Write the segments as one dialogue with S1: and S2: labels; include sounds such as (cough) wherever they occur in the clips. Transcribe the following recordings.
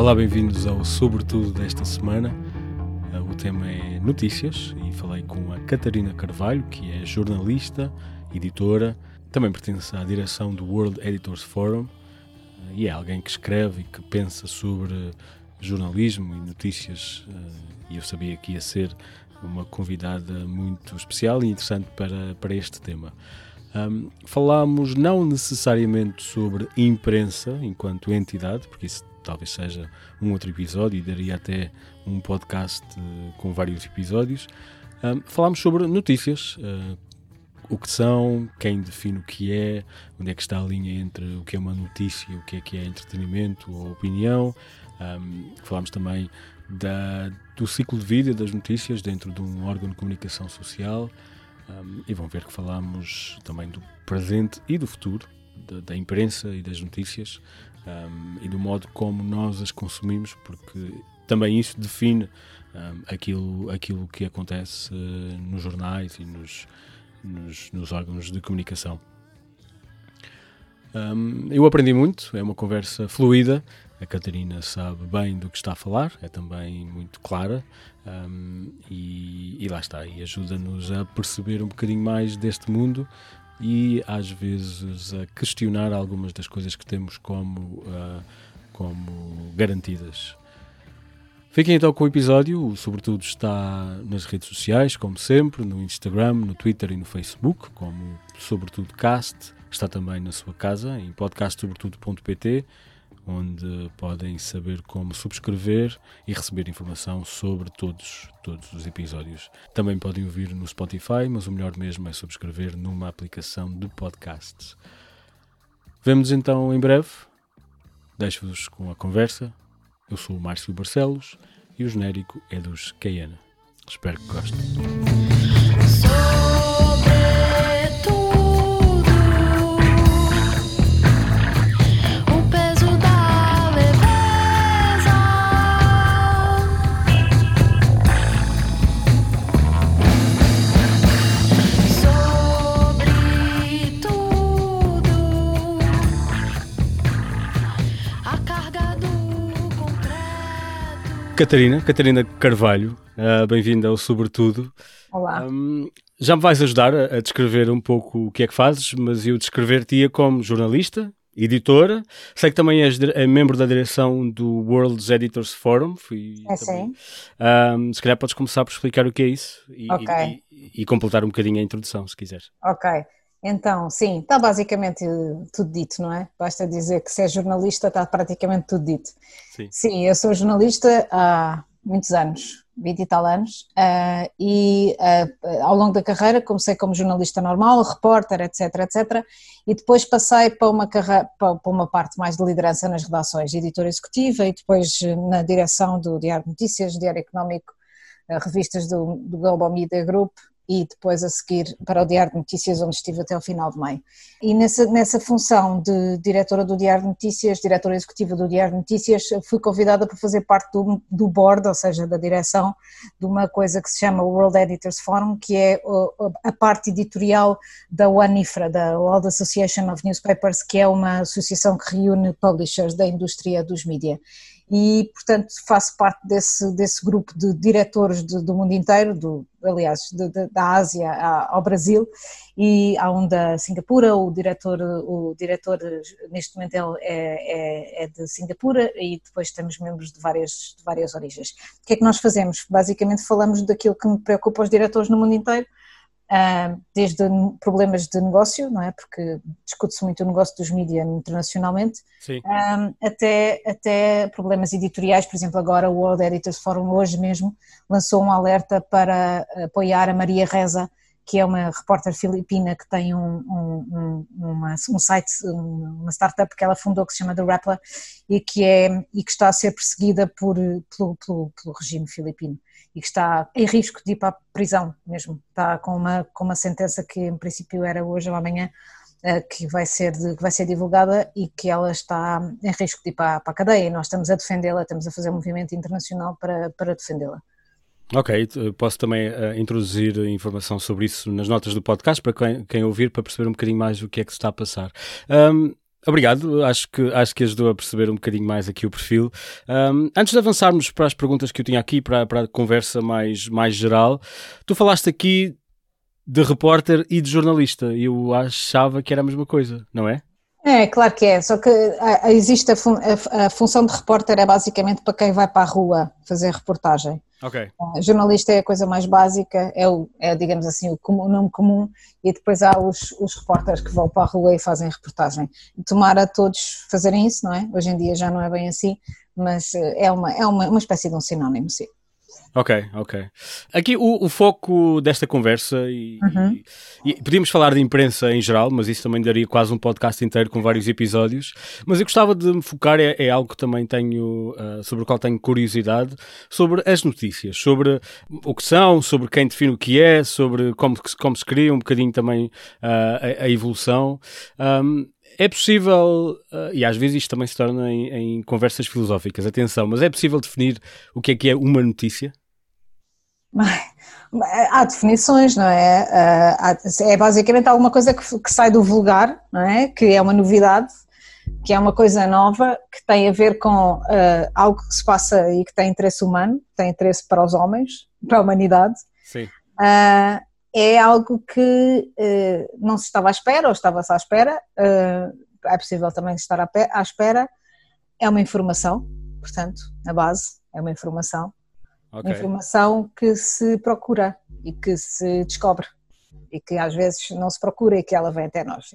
S1: Olá, bem-vindos ao Sobretudo desta semana. Uh, o tema é notícias e falei com a Catarina Carvalho, que é jornalista, editora, também pertence à direção do World Editors Forum uh, e é alguém que escreve e que pensa sobre jornalismo e notícias. Uh, e eu sabia que ia ser uma convidada muito especial e interessante para, para este tema. Um, falámos não necessariamente sobre imprensa enquanto entidade, porque isso talvez seja um outro episódio e daria até um podcast uh, com vários episódios. Um, falámos sobre notícias, uh, o que são, quem define o que é, onde é que está a linha entre o que é uma notícia, o que é que é entretenimento ou opinião. Um, falámos também da, do ciclo de vida das notícias dentro de um órgão de comunicação social. Um, e vão ver que falamos também do presente e do futuro, da, da imprensa e das notícias, um, e do modo como nós as consumimos, porque também isso define um, aquilo, aquilo que acontece uh, nos jornais e nos, nos, nos órgãos de comunicação. Um, eu aprendi muito, é uma conversa fluida. A Catarina sabe bem do que está a falar, é também muito clara um, e, e, lá está, e ajuda-nos a perceber um bocadinho mais deste mundo e às vezes a questionar algumas das coisas que temos como, uh, como garantidas. Fiquem então com o episódio, o Sobretudo está nas redes sociais, como sempre, no Instagram, no Twitter e no Facebook, como Sobretudo Cast. Está também na sua casa, em podcastsobretudo.pt, onde podem saber como subscrever e receber informação sobre todos, todos os episódios. Também podem ouvir no Spotify, mas o melhor mesmo é subscrever numa aplicação de podcasts. Vemo-nos então em breve. Deixo-vos com a conversa eu sou o Márcio Barcelos e o genérico é dos Cayenne. Espero que gostem. Catarina, Catarina Carvalho, uh, bem-vinda ao Sobretudo.
S2: Olá. Um,
S1: já me vais ajudar a, a, descrever um pouco o que é que fazes, mas eu descrever-te como jornalista, editora. Sei que também és é membro da direção do World Editors Forum.
S2: Fui é
S1: sim. Um, se calhar podes começar por explicar o que é isso e, okay. e, e completar um bocadinho a introdução, se quiseres.
S2: Ok. Então, sim, está basicamente tudo dito, não é? Basta dizer que se é jornalista está praticamente tudo dito. Sim, sim eu sou jornalista há muitos anos, 20 e tal anos, uh, e uh, ao longo da carreira comecei como jornalista normal, repórter, etc, etc, e depois passei para uma, carreira, para uma parte mais de liderança nas redações, editora executiva e depois na direção do Diário de Notícias, Diário Económico, uh, revistas do, do Global Media Group, e depois a seguir para o Diário de Notícias, onde estive até o final de maio. E nessa, nessa função de diretora do Diário de Notícias, diretora executiva do Diário de Notícias, fui convidada para fazer parte do, do board, ou seja, da direção de uma coisa que se chama World Editors Forum, que é a parte editorial da WANIFRA, da World Association of Newspapers, que é uma associação que reúne publishers da indústria dos mídia e, portanto, faço parte desse, desse grupo de diretores do mundo inteiro, do, aliás, de, de, da Ásia ao Brasil, e há um da Singapura, o diretor, o diretor neste momento é, é, é de Singapura, e depois temos membros de várias, de várias origens. O que é que nós fazemos? Basicamente falamos daquilo que me preocupa os diretores no mundo inteiro, desde problemas de negócio, não é? Porque discute-se muito o negócio dos mídias internacionalmente, até, até problemas editoriais, por exemplo, agora o World Editors Forum hoje mesmo lançou um alerta para apoiar a Maria Reza, que é uma repórter filipina que tem um, um, uma, um site, uma startup que ela fundou que se chama The Rappler e que, é, e que está a ser perseguida por, pelo, pelo, pelo regime filipino e que está em risco de ir para a prisão mesmo. Está com uma, com uma sentença que em princípio era hoje ou amanhã, eh, que vai ser, que vai ser divulgada e que ela está em risco de ir para, para a cadeia e nós estamos a defendê-la, estamos a fazer um movimento internacional para, para defendê-la.
S1: Ok, posso também uh, introduzir informação sobre isso nas notas do podcast para quem, quem, ouvir, para perceber um bocadinho mais o que é que se está a passar. Um, Obrigado, acho que, acho que ajudou a perceber um bocadinho mais aqui o perfil. Um, antes de avançarmos para as perguntas que eu tinha aqui, para, para a conversa mais, mais geral, tu falaste aqui de repórter e de jornalista. Eu achava que era a mesma coisa, não é?
S2: É, claro que é, só que existe a, fun a, a, função de repórter é basicamente para quem vai para a rua fazer reportagem.
S1: Ok.
S2: jornalista é a coisa mais básica, é, o, é digamos assim, o, comum, o nome comum, e depois há os, os repórteres que vão para a rua e fazem reportagem. Tomara todos fazerem isso, não é? Hoje em dia já não é bem assim, mas eh, é uma, é uma, uma espécie de um sinónimo, sim.
S1: Ok, ok. Aqui o, o foco desta conversa, e, uhum. e, e, podíamos falar de imprensa em geral, mas isso também daria quase um podcast inteiro com vários episódios. Mas eu gostava de me focar, é, é algo que também tenho, uh, sobre o qual tenho curiosidade, sobre as notícias, sobre o que são, sobre quem define o que é, sobre como, como se cria, um bocadinho também uh, a, a, evolução. Um, é possível, uh, e às vezes isto também se torna em, em, conversas filosóficas, atenção, mas é possível definir o que é que é uma notícia?
S2: Há definições, não é? É basicamente alguma coisa que, que sai do vulgar, não é? Que é uma novidade, que é uma coisa nova, que tem a ver com uh, algo que se passa e que tem interesse humano, tem interesse para os homens, para a humanidade.
S1: Sim.
S2: Uh, é algo que uh, não se estava à espera, ou estava-se à espera, é possível também estar à espera. É uma informação, portanto, a base é uma informação Okay. Informação que se procura e que se descobre e que às vezes não se procura e que ela vem até nós.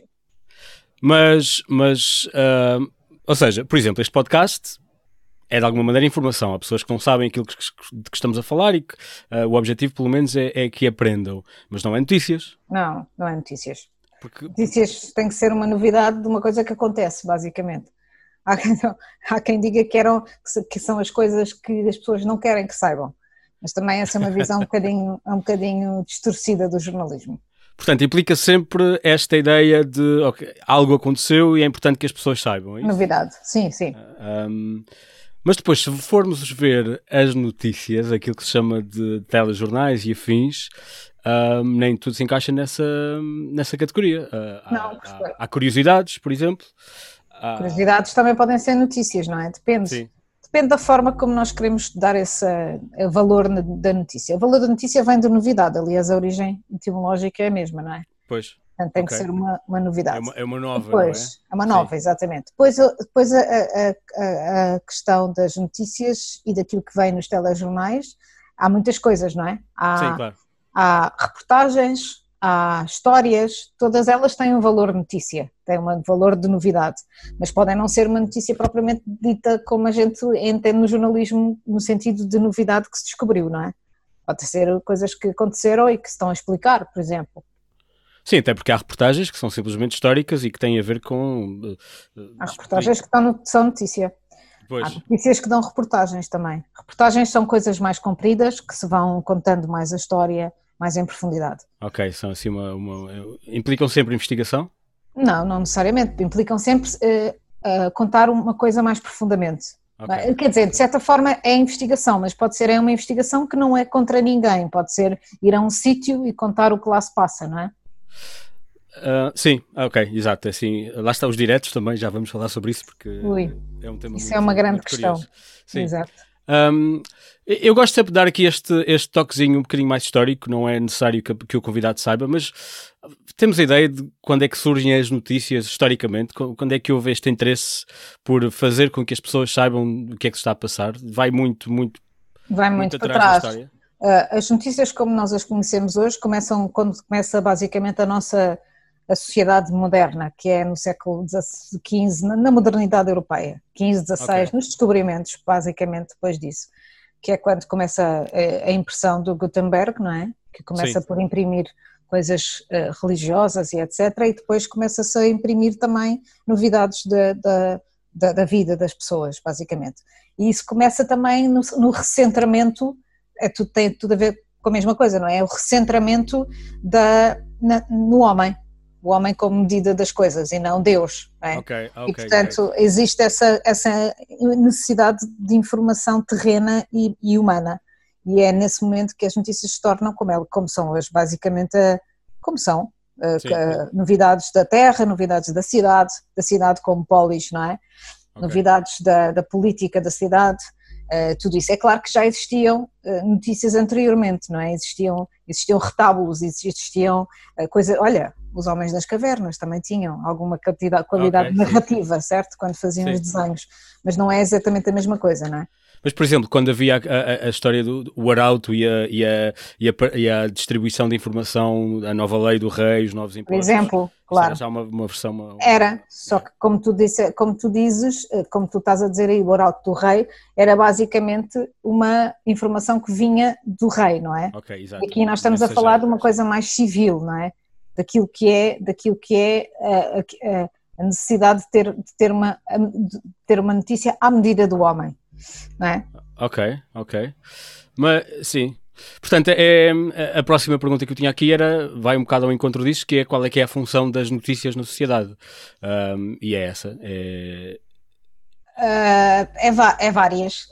S1: Mas, mas uh, ou seja, por exemplo, este podcast é de alguma maneira informação. Há pessoas que não sabem aquilo que, de que estamos a falar e que uh, o objetivo, pelo menos, é, é, que aprendam. Mas não é notícias.
S2: Não, não é notícias. Porque... Notícias tem que ser uma novidade de uma coisa que acontece, basicamente. Há quem, há quem diga que, eram, que são as coisas que as pessoas não querem que saibam. Mas também essa é uma visão um bocadinho, um bocadinho distorcida do jornalismo.
S1: Portanto, implica sempre esta ideia de okay, algo aconteceu e é importante que as pessoas saibam. É
S2: Novidade, sim, sim.
S1: Um, mas depois, se formos ver as notícias, aquilo que se chama de telejornais e afins, um, nem tudo se encaixa nessa, nessa categoria. Uh,
S2: Não,
S1: há, há, há curiosidades, por exemplo.
S2: Ah. Curiosidades também podem ser notícias, não é? Depende. Sim. Depende da forma como nós queremos dar esse valor da notícia. O valor da notícia vem da novidade, aliás, a origem etimológica é a mesma, não é?
S1: Pois.
S2: Portanto, tem okay. que ser uma, uma novidade. É
S1: uma, é uma nova,
S2: depois,
S1: é?
S2: é? uma nova, Sim. exatamente. Depois, depois a, a, a, questão das notícias e daquilo que vem nos telejornais, há muitas coisas, não é? Há,
S1: Sim, claro.
S2: Há reportagens, há histórias, todas elas têm um valor de notícia, têm um valor de novidade, mas podem não ser uma notícia propriamente dita como a gente entende no jornalismo, no sentido de novidade que se descobriu, não é? Pode ser coisas que aconteceram e que se estão a explicar, por exemplo.
S1: Sim, até porque há reportagens que são simplesmente históricas e que têm a ver com.
S2: Uh, há reportagens que no, são notícia. Pois. Há notícias que dão reportagens também. Reportagens são coisas mais compridas, que se vão contando mais a história mais em profundidade.
S1: Ok, são assim uma, uma implicam sempre investigação?
S2: Não, não necessariamente, implicam sempre uh, uh, contar uma coisa mais profundamente. Okay. Quer dizer, de certa forma é investigação, mas pode ser é uma investigação que não é contra ninguém, pode ser ir a um sítio e contar o que lá se passa, não é?
S1: Uh, sim, ok, exato. Assim, lá está os diretos também, já vamos falar sobre isso porque
S2: Ui,
S1: é um tema
S2: Isso
S1: muito,
S2: é uma grande questão.
S1: Sim.
S2: Exato.
S1: Um, eu gosto sempre de dar aqui este, este toquezinho um bocadinho mais histórico, não é necessário que, que o convidado saiba, mas temos a ideia de quando é que surgem as notícias historicamente, quando é que houve este interesse por fazer com que as pessoas saibam o que é que está a passar? Vai muito, muito,
S2: Vai muito, muito para trás. Uh, as notícias como nós as conhecemos hoje começam quando começa basicamente a nossa a sociedade moderna, que é no século XV, na modernidade europeia, XV, XVI, okay. nos descobrimentos, basicamente depois disso, que é quando começa a, impressão do Gutenberg, não é? Que começa Sim. por imprimir coisas uh, religiosas e etc. E depois começa-se a imprimir também novidades da, da, da, da, vida das pessoas, basicamente. E isso começa também no, no recentramento, é tudo, tem tudo a ver com a mesma coisa, não é? O recentramento da, na, no homem, o homem como medida das coisas e não Deus. Não é?
S1: okay, okay,
S2: e portanto okay. existe essa, essa necessidade de informação terrena e, e, humana. E é nesse momento que as notícias se tornam como, ela, como são hoje, basicamente a, como são, Uh, novidades da terra, novidades da cidade, da cidade como polis, não é? Novidades da, da política da cidade, Uh, tudo isso. É claro que já existiam uh, notícias anteriormente, não é? Existiam, existiam retábulos, existiam uh, coisa. Olha, os homens das cavernas também tinham alguma qualidade, qualidade okay, narrativa, sim. certo? Quando faziam sim. os desenhos, mas não é exatamente a mesma coisa, não é?
S1: Mas, por exemplo, quando havia a, a, a história do, arauto e a, e, a, e, e a, distribuição de informação, a nova lei do rei, os novos impostos.
S2: Por exemplo, claro.
S1: Era já uma, uma versão. Uma,
S2: era, só que como tu, disse, como tu dizes, eh, como tu estás a dizer aí, o arauto do rei, era basicamente uma informação que vinha do rei, não é?
S1: Ok, exato.
S2: Aqui nós estamos a falar de uma coisa mais civil, não é? Daquilo que é, daquilo que é a, a, a necessidade de ter, de, ter uma, de ter uma notícia à medida do homem não é?
S1: Ok, ok. Mas sim. Portanto, é, a próxima pergunta que eu tinha aqui era, vai um bocado ao encontro disso, que é qual é que é a função das notícias na sociedade. Um, e é essa. É,
S2: uh, é, é várias.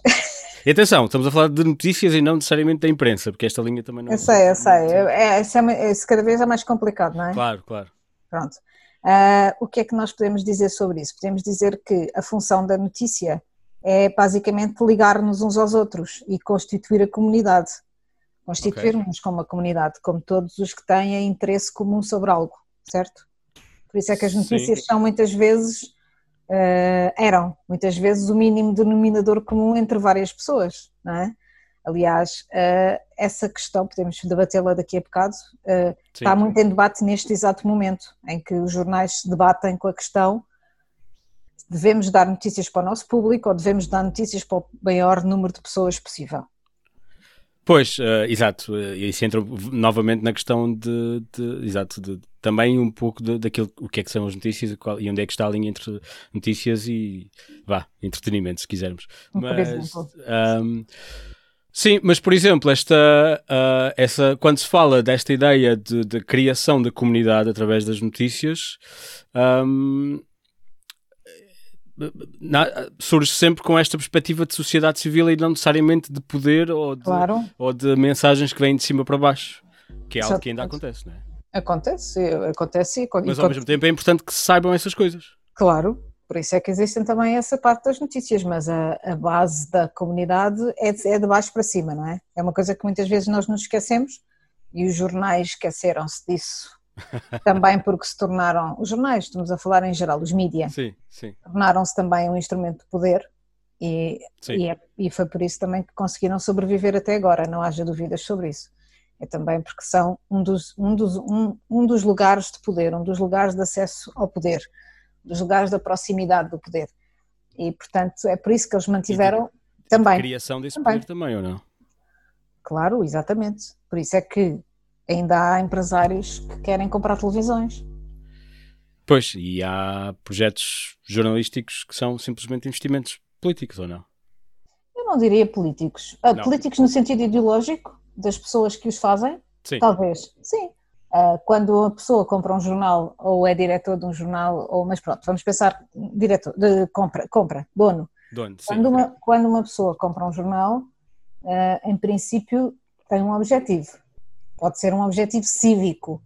S1: E atenção, estamos a falar de notícias e não necessariamente da imprensa, porque esta linha também não
S2: Eu sei, eu sei. É, é, é, cada vez é mais complicado, não é?
S1: Claro, claro.
S2: Pronto. Uh, o que é que nós podemos dizer sobre isso? Podemos dizer que a função da notícia é basicamente ligar-nos uns aos outros e constituir a comunidade. Constituirmos okay. como uma comunidade, como todos os que têm interesse comum sobre algo, certo? Por isso é que as notícias Sim. são muitas vezes, uh, eram muitas vezes o mínimo denominador comum entre várias pessoas, não é? Aliás, uh, essa questão, podemos debatê-la daqui a bocado, uh, está muito em debate neste exato momento, em que os jornais se debatem com a questão devemos dar notícias para o nosso público ou devemos dar notícias para o maior número de pessoas possível?
S1: Pois, uh, exato, uh, isso entra novamente na questão de, de exato, de, também um pouco de, daquilo, o que é que são as notícias e, qual, e onde é que está a linha entre notícias e, vá, entretenimento, se quisermos.
S2: Mas. Um,
S1: sim, mas por exemplo, esta, uh, essa, quando se fala desta ideia de, de criação da comunidade através das notícias, um, na, surge sempre com esta perspectiva de sociedade civil e não necessariamente de poder ou de,
S2: claro.
S1: ou de mensagens que vêm de cima para baixo, que é algo que ainda acontece, não é?
S2: Acontece, acontece.
S1: Mas ao mesmo tempo é importante que se saibam essas coisas.
S2: Claro, por isso é que existem também essa parte das notícias, mas a, a base da comunidade é de, é de baixo para cima, não é? É uma coisa que muitas vezes nós nos esquecemos e os jornais esqueceram-se disso (laughs) também porque se tornaram, os jornais, estamos a falar em geral, os mídias, tornaram-se também um instrumento de poder e, e, é, e, foi por isso também que conseguiram sobreviver até agora, não haja dúvidas sobre isso. É também porque são um dos, um dos, um, um dos lugares de poder, um dos lugares de acesso ao poder, dos lugares da proximidade do poder. E, portanto, é por isso que eles mantiveram
S1: e
S2: também.
S1: criação desse também. poder também, ou não?
S2: Claro, exatamente. Por isso é que ainda há empresários que querem comprar televisões.
S1: Pois, e há projetos jornalísticos que são simplesmente investimentos políticos, ou não?
S2: Eu não diria políticos. Uh, políticos no sentido ideológico, das pessoas que os fazem?
S1: Sim.
S2: Talvez, sim. Uh, quando uma pessoa compra um jornal ou é diretor de um jornal, ou mas pronto, vamos pensar diretor, de compra, compra, dono.
S1: Dono, sim.
S2: Quando uma, quando uma pessoa compra um jornal, uh, em princípio tem um objetivo Pode ser um objetivo cívico,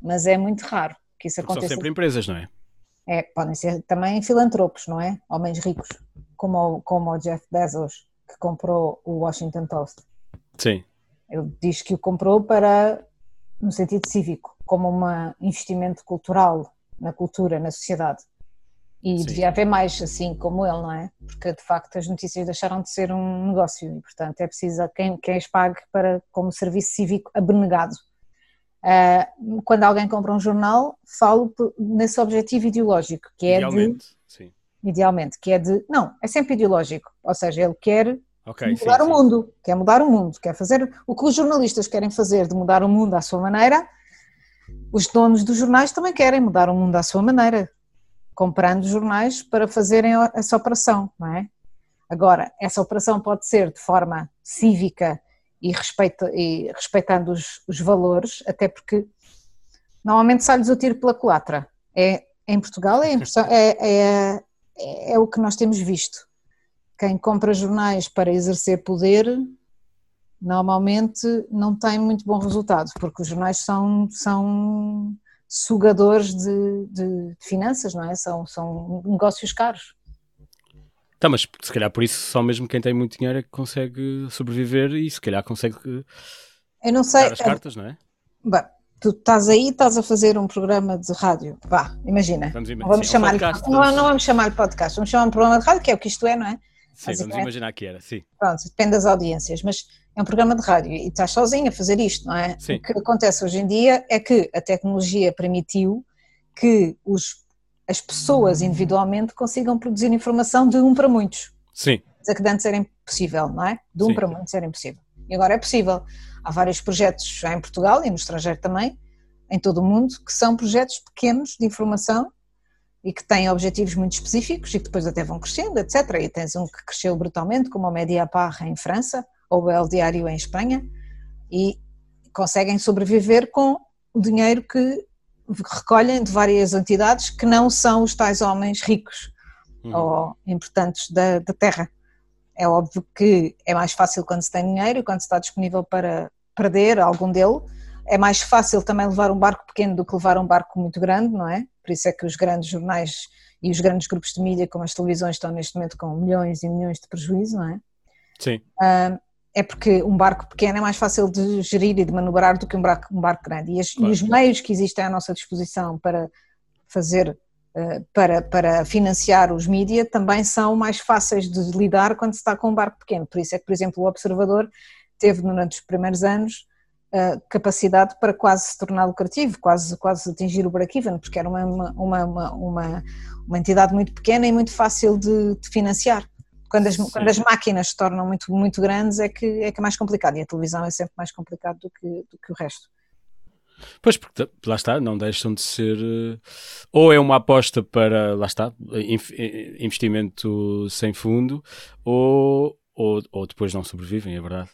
S2: mas é muito raro que isso aconteça.
S1: São sempre empresas, não é?
S2: É, podem ser também filantropos, não é? Homens ricos, como o, como o Jeff Bezos, que comprou o Washington Post.
S1: Sim.
S2: Ele diz que o comprou para, no sentido cívico, como um investimento cultural na cultura, na sociedade. E Sim. devia haver mais assim como ele, não é? Porque de facto as notícias deixaram de ser um negócio e, portanto, é preciso quem, quem as pague para, como serviço cívico abnegado. Uh, quando alguém compra um jornal, falo nesse objetivo ideológico, que é
S1: idealmente,
S2: de.
S1: Sim.
S2: Idealmente, que é de. Não, é sempre ideológico. Ou seja, ele quer
S1: okay,
S2: mudar
S1: sim,
S2: o mundo, quer mudar o mundo, quer fazer o que os jornalistas querem fazer de mudar o mundo à sua maneira. Os donos dos jornais também querem mudar o mundo à sua maneira, comprando jornais para fazerem essa operação, não é? Agora, essa operação pode ser de forma cívica e, respeita, e respeitando os, os, valores, até porque normalmente sai-lhes o tiro pela culatra. É, em Portugal é, é, é, é, o que nós temos visto. Quem compra jornais para exercer poder normalmente não tem muito bom resultado, porque os jornais são, são sugadores de, de, finanças, não é? São, são negócios caros.
S1: Tá, mas se calhar por isso só mesmo quem tem muito dinheiro é que consegue sobreviver e se calhar consegue
S2: Eu não sei,
S1: dar as cartas, não é?
S2: Bem, tu estás aí, estás a fazer um programa de rádio. Vá, imagina. Vamos, vamos chamar é um não, não, vamos chamar de podcast, vamos chamar um programa de rádio, que é o que isto é, não é?
S1: Sim, vamos imaginar que era, sim.
S2: Pronto, depende das audiências, mas é um programa de rádio e estás sozinho a fazer isto, não é? Sim. O que acontece hoje em dia é que a tecnologia permitiu que os, as pessoas individualmente consigam produzir informação de um para muitos.
S1: Sim.
S2: Coisa que antes era impossível, não é? De um Sim. para muitos era impossível. E agora é possível. Há vários projetos já em Portugal e no estrangeiro também, em todo o mundo, que são projetos pequenos de informação e que têm objetivos muito específicos e que depois até vão crescendo, etc. E tens um que cresceu brutalmente, como o Mediapar em França, ou o El Diário em Espanha, e conseguem sobreviver com o dinheiro que recolhem de várias entidades que não são os tais homens ricos uhum. ou importantes da, da, terra. É óbvio que é mais fácil quando se tem dinheiro e quando se está disponível para perder algum dele. É mais fácil também levar um barco pequeno do que levar um barco muito grande, não é? Por isso é que os grandes jornais e os grandes grupos de mídia, como as televisões, estão neste momento com milhões e milhões de prejuízo, não é?
S1: Sim.
S2: Uh, é porque um barco pequeno é mais fácil de gerir e de manobrar do que um barco, um barco grande. E, as, claro. e os meios que existem à nossa disposição para fazer, uh, para, para financiar os mídias também são mais fáceis de lidar quando se está com um barco pequeno. Por isso é que, por exemplo, o Observador teve durante os primeiros anos uh, capacidade para quase se tornar lucrativo, quase, quase atingir o break-even, porque era uma, uma, uma, uma, uma entidade muito pequena e muito fácil de, de financiar. Quando as, quando as, máquinas se tornam muito, muito grandes é que, é que é mais complicado e a televisão é sempre mais complicado do que, do que o resto.
S1: Pois, porque lá está, não deixam de ser. Eh, ou é uma aposta para, lá está, investimento sem fundo, ou, ou, ou depois não sobrevivem, é verdade.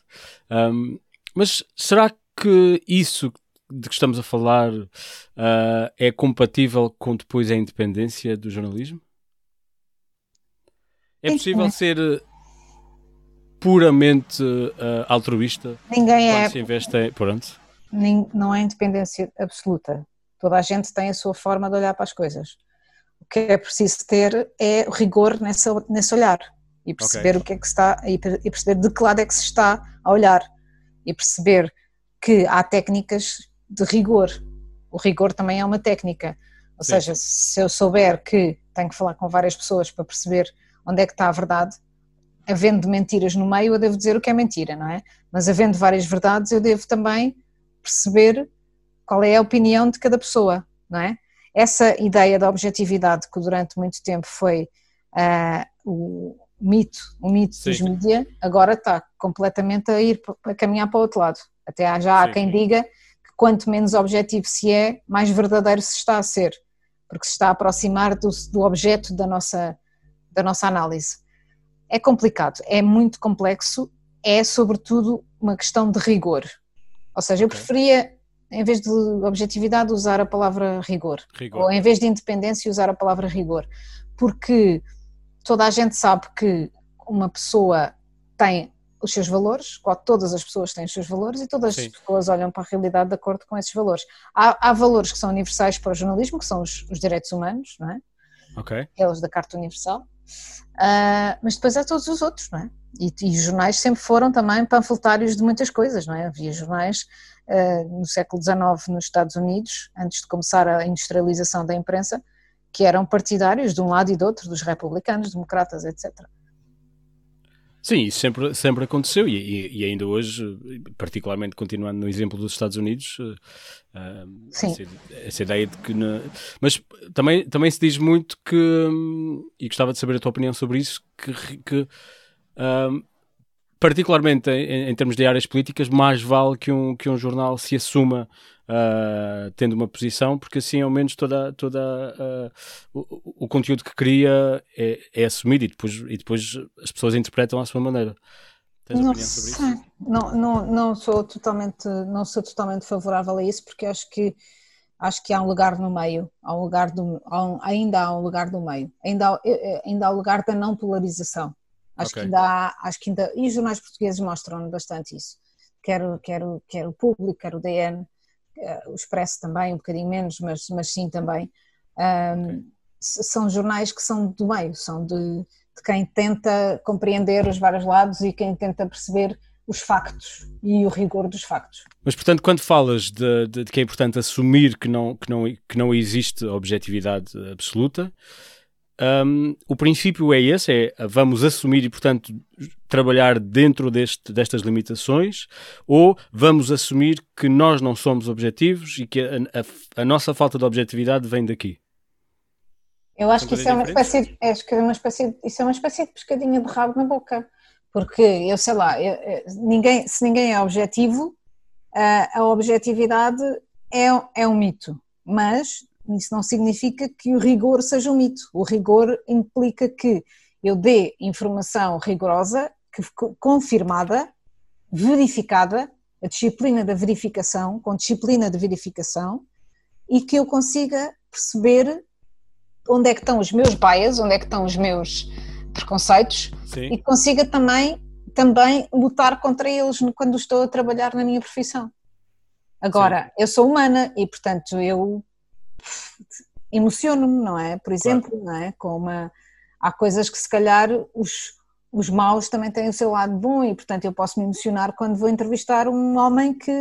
S1: Um, mas será que isso de que estamos a falar uh, é compatível com depois a independência do jornalismo? É possível é. ser eh, puramente uh, altruísta
S2: Ninguém
S1: é. se investe em... Pronto.
S2: Não é independência absoluta. Toda a gente tem a sua forma de olhar para as coisas. O que é preciso ter é rigor nessa, nesse olhar e perceber okay. o que é que está e perceber de que lado é que se está a olhar e perceber que há técnicas de rigor. O rigor também é uma técnica. Ou Sim. seja, se eu souber que tenho que falar com várias pessoas para perceber onde é que está a verdade. Havendo mentiras no meio, eu devo dizer o que é mentira, não é? Mas havendo várias verdades, eu devo também perceber qual é a opinião de cada pessoa, não é? Essa ideia da objetividade que durante muito tempo foi uh, o mito, o mito Sim. dos mídia, agora está completamente a ir a caminhar para o outro lado. Até há, já há Sim. quem diga que quanto menos objetivo se é, mais verdadeiro se está a ser, porque se está a aproximar do, do objeto da nossa da nossa análise. É complicado, é muito complexo, é sobretudo uma questão de rigor. Ou seja, eu preferia, em vez de objetividade, usar a palavra rigor. rigor. Ou em vez de independência, usar a palavra rigor. Porque toda a gente sabe que uma pessoa tem os seus valores, todas as pessoas têm os seus valores e todas Sim. as pessoas olham para a realidade de acordo com esses valores. Há, há valores que são universais para o jornalismo, que são os, os direitos humanos, não é?
S1: Ok.
S2: Aqueles da Carta Universal. Uh, mas depois há todos os outros, não é? E, e, os jornais sempre foram também panfletários de muitas coisas, não é? Havia jornais uh, no século XIX nos Estados Unidos, antes de começar a industrialização da imprensa, que eram partidários de um lado e do outro, dos republicanos, democratas, etc.
S1: Sim, isso sempre, sempre aconteceu e, e, e, ainda hoje, particularmente continuando no exemplo dos Estados Unidos, uh, essa, essa, ideia de que. Na... Mas também, também se diz muito que, e gostava de saber a tua opinião sobre isso, que, que particularmente em, em, termos de áreas políticas, mais vale que um, que um jornal se assuma uh, tendo uma posição, porque assim ao menos toda, toda uh, o, o, conteúdo que cria é, é, assumido e depois, e depois as pessoas interpretam à sua maneira.
S2: Tens não, sobre isso? Não, não, não sou totalmente não sou totalmente favorável a isso porque acho que acho que há um lugar no meio, há um lugar do, há um, ainda há um lugar no meio, ainda há, eh, eh, ainda há lugar da não polarização. Acho okay. que ainda há, acho que ainda, e os jornais portugueses mostram bastante isso. Quer, quer, quer o público, quer o DN, o Expresso também, um bocadinho menos, mas, mas sim também, um, são jornais que são do meio, são de, de quem tenta compreender os vários lados e quem tenta perceber os factos e o rigor dos factos.
S1: Mas, portanto, quando falas de, de, de, que é importante assumir que não, que não, que não existe objetividade absoluta, um, o princípio é esse, é vamos assumir e, portanto, trabalhar dentro deste, destas limitações, ou vamos assumir que nós não somos objetivos e que a, a, a nossa falta de objetividade vem daqui?
S2: Eu acho que isso é uma, espécie, acho que é uma espécie, isso é uma espécie de pescadinha de rabo na boca. Porque eu sei lá, eu, ninguém, se ninguém é objetivo, a objetividade é, é um mito, mas isso não significa que o rigor seja um mito. O rigor implica que eu dê informação rigorosa, que, confirmada, verificada, a disciplina da verificação, com disciplina de verificação, e que eu consiga perceber onde é que estão os meus bias, onde é que estão os meus preconceitos Sim. e consiga também, também lutar contra eles quando estou a trabalhar na minha profissão. Agora, Sim. eu sou humana e, portanto, eu emociono-me, não é? Por exemplo, claro. não é? Com uma, há coisas que se calhar os, os maus também têm o seu lado bom e, portanto, eu posso me emocionar quando vou entrevistar um homem que,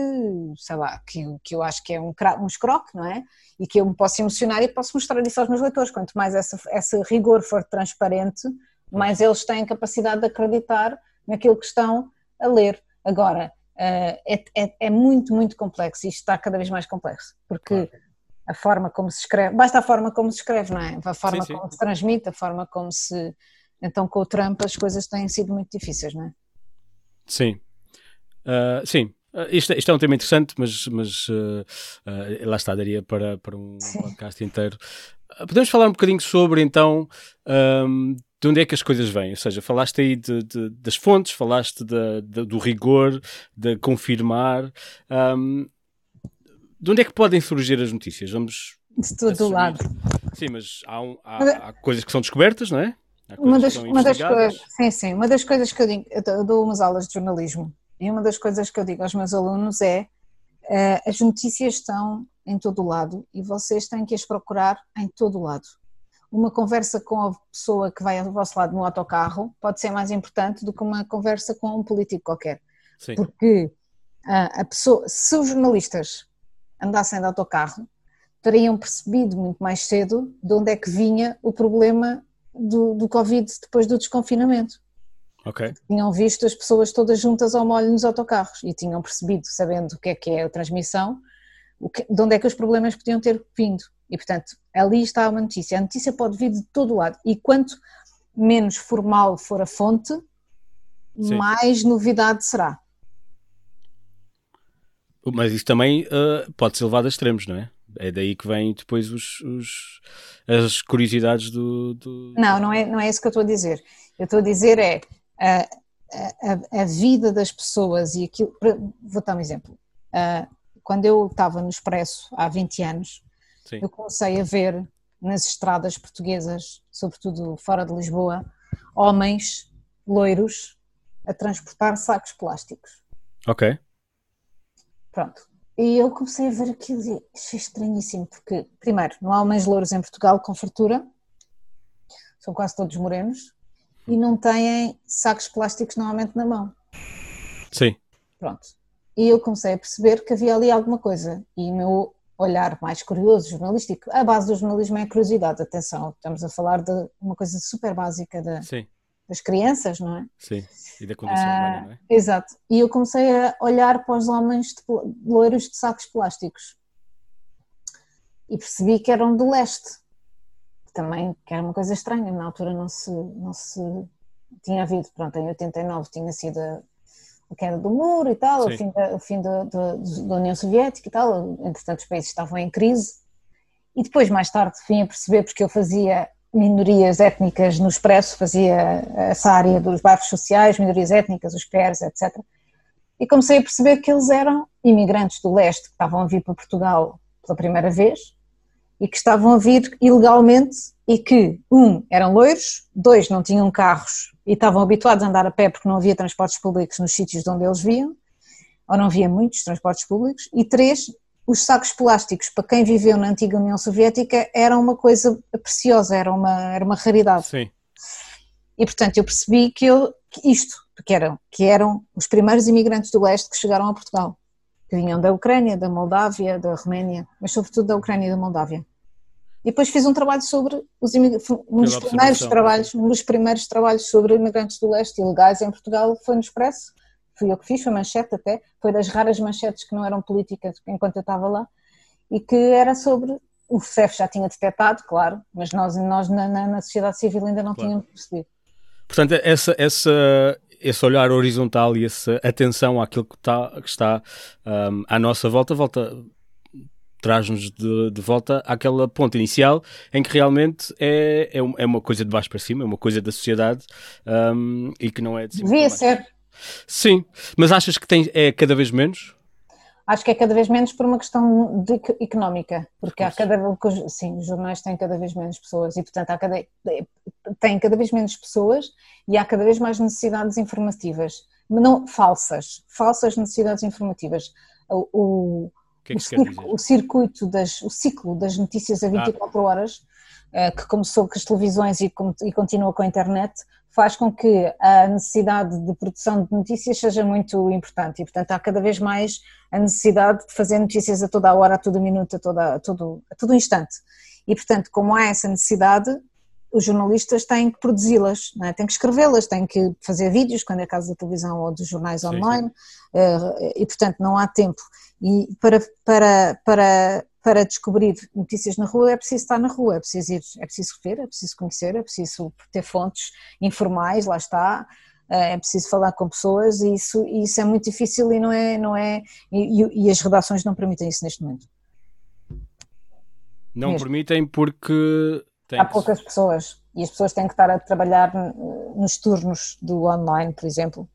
S2: sei lá, que, que eu acho que é um, um escroque, não é? E que eu me posso emocionar e posso mostrar isso aos meus leitores. Quanto mais essa, esse rigor for transparente, mais eles têm capacidade de acreditar naquilo que estão a ler. Agora, uh, é, é, é, muito, muito complexo e isto está cada vez mais complexo, porque. A forma como se escreve, basta a forma como se escreve, não é? A forma sim, sim. como se transmite, a forma como se. Então, com o Trump, as coisas têm sido muito difíceis, não é?
S1: Sim. Uh, sim, Uh, isto, isto, é um tema interessante, mas, mas uh, uh, lá está, daria para, para um Sim. podcast inteiro. podemos falar um bocadinho sobre então um, de onde é que as coisas vêm? Ou seja, falaste aí de, de, das fontes, falaste de, do rigor, de confirmar. Um, de onde é que podem surgir as notícias? Vamos.
S2: De todo o lado.
S1: Sim, mas há, um, há, há, coisas que são descobertas, não é?
S2: Uma das, uma das coisas, sim, sim, uma das coisas que eu digo, eu dou umas aulas de jornalismo e uma das coisas que eu digo aos meus alunos é uh, as notícias estão em todo o lado e vocês têm que as procurar em todo o lado uma conversa com a pessoa que vai ao vosso lado no autocarro pode ser mais importante do que uma conversa com um político qualquer. Sim. Porque a, a pessoa, se os jornalistas andassem de autocarro, teriam percebido muito mais cedo de onde é que vinha o problema do, do Covid depois do desconfinamento.
S1: Okay.
S2: Tinham visto as pessoas todas juntas ao molho nos autocarros e tinham percebido, sabendo o que é que é a transmissão, que, de onde é que os problemas podiam ter vindo. E, portanto, ali está uma notícia. A notícia pode vir de todo lado. E quanto menos formal for a fonte, Sim. mais novidade será.
S1: Mas isso também uh, pode ser levado a extremos, não é? É daí que vêm depois os, os, as curiosidades do, do,
S2: Não, não é, não é isso que eu estou a dizer. Eu estou a dizer é a, a, a vida das pessoas e aquilo. Vou dar um exemplo. Uh, quando eu estava no Expresso há 20 anos, Sim. eu comecei a ver nas estradas portuguesas, sobretudo fora de Lisboa, homens loiros a transportar sacos plásticos.
S1: Ok.
S2: Pronto. E eu comecei a ver aquilo e achei estranhíssimo, porque, primeiro, não há homens louros em Portugal com fartura, são quase todos morenos, e não têm sacos plásticos normalmente na mão.
S1: Sim.
S2: Pronto. E eu comecei a perceber que havia ali alguma coisa, e o meu olhar mais curioso, jornalístico. A base do jornalismo é a curiosidade, atenção, estamos a falar de uma coisa super básica de, das crianças, não é?
S1: Sim, e da condição ah, humana, não é?
S2: Exato. E eu comecei a olhar para os homens de, loiros de sacos plásticos e percebi que eram do leste. Também, que era uma coisa estranha, na altura não se, não se tinha havido, pronto, em 89 tinha sido a queda do muro e tal, Sim. o fim, da, o fim da, da, da, União Soviética e tal, entretanto os países estavam em crise. E depois, mais tarde, vim a perceber, porque eu fazia minorias étnicas no Expresso, fazia essa área dos bairros sociais, minorias étnicas, os PERs, etc. E comecei a perceber que eles eram imigrantes do leste que estavam a vir para Portugal pela primeira vez e que estavam a vir ilegalmente e que, um, eram loiros, dois, não tinham carros e estavam habituados a andar a pé porque não havia transportes públicos nos sítios de onde eles viam, ou não havia muitos transportes públicos, e três, os sacos plásticos, para quem viveu na antiga União Soviética, era uma coisa preciosa, era uma, era uma raridade.
S1: Sim.
S2: E portanto eu percebi que, eu, que isto, que eram, que eram os primeiros imigrantes do leste que chegaram a Portugal, que vinham da Ucrânia, da Moldávia, da Roménia, mas sobretudo da Ucrânia e da Moldávia. E depois fiz um trabalho sobre os um dos primeiros trabalhos, um dos primeiros trabalhos sobre imigrantes do leste ilegais em Portugal foi no Expresso. Fui eu que fiz, foi manchete até, foi das raras manchetes que não eram políticas enquanto eu estava lá, e que era sobre o CEF já tinha detectado, claro, mas nós, nós na, na sociedade civil ainda não claro. tínhamos percebido.
S1: Portanto, essa, essa, esse olhar horizontal e essa atenção àquilo que está, que está um, à nossa volta, volta traz-nos de, de, volta àquela ponta inicial em que realmente é, é, é, uma coisa de baixo para cima, é uma coisa da sociedade um, e que não é de
S2: cima Devia ser.
S1: Sim, mas achas que tem, é cada vez menos?
S2: Acho que é cada vez menos por uma questão de, económica, porque há cada sim, os jornais têm cada vez menos pessoas e portanto há cada, têm cada vez menos pessoas e há cada vez mais necessidades informativas, não falsas, falsas necessidades informativas. O, o,
S1: que é que o, circo,
S2: o, circuito das, o ciclo das notícias a 24 ah. horas, que começou com as televisões e, e continua com a internet, faz com que a necessidade de produção de notícias seja muito importante e, portanto, há cada vez mais a necessidade de fazer notícias a toda a hora, a todo minuto, a, toda, a, todo, a todo instante. E, portanto, como há essa necessidade, os jornalistas têm que produzi-las, é? têm que escrevê-las, têm que fazer vídeos, quando é caso da televisão ou dos jornais online, sim. Eh, e portanto não há tempo. E para, para, para, para descobrir notícias na rua é preciso estar na rua, é preciso ir, é preciso ver, é preciso conhecer, é preciso ter fontes informais, lá está, eh, é preciso falar com pessoas e isso, isso é muito difícil e não é, não é e, e as redações não permitem isso neste momento.
S1: Não Mesmo. permitem porque
S2: Há poucas pessoas e as pessoas têm que estar a trabalhar nos turnos do online, por exemplo.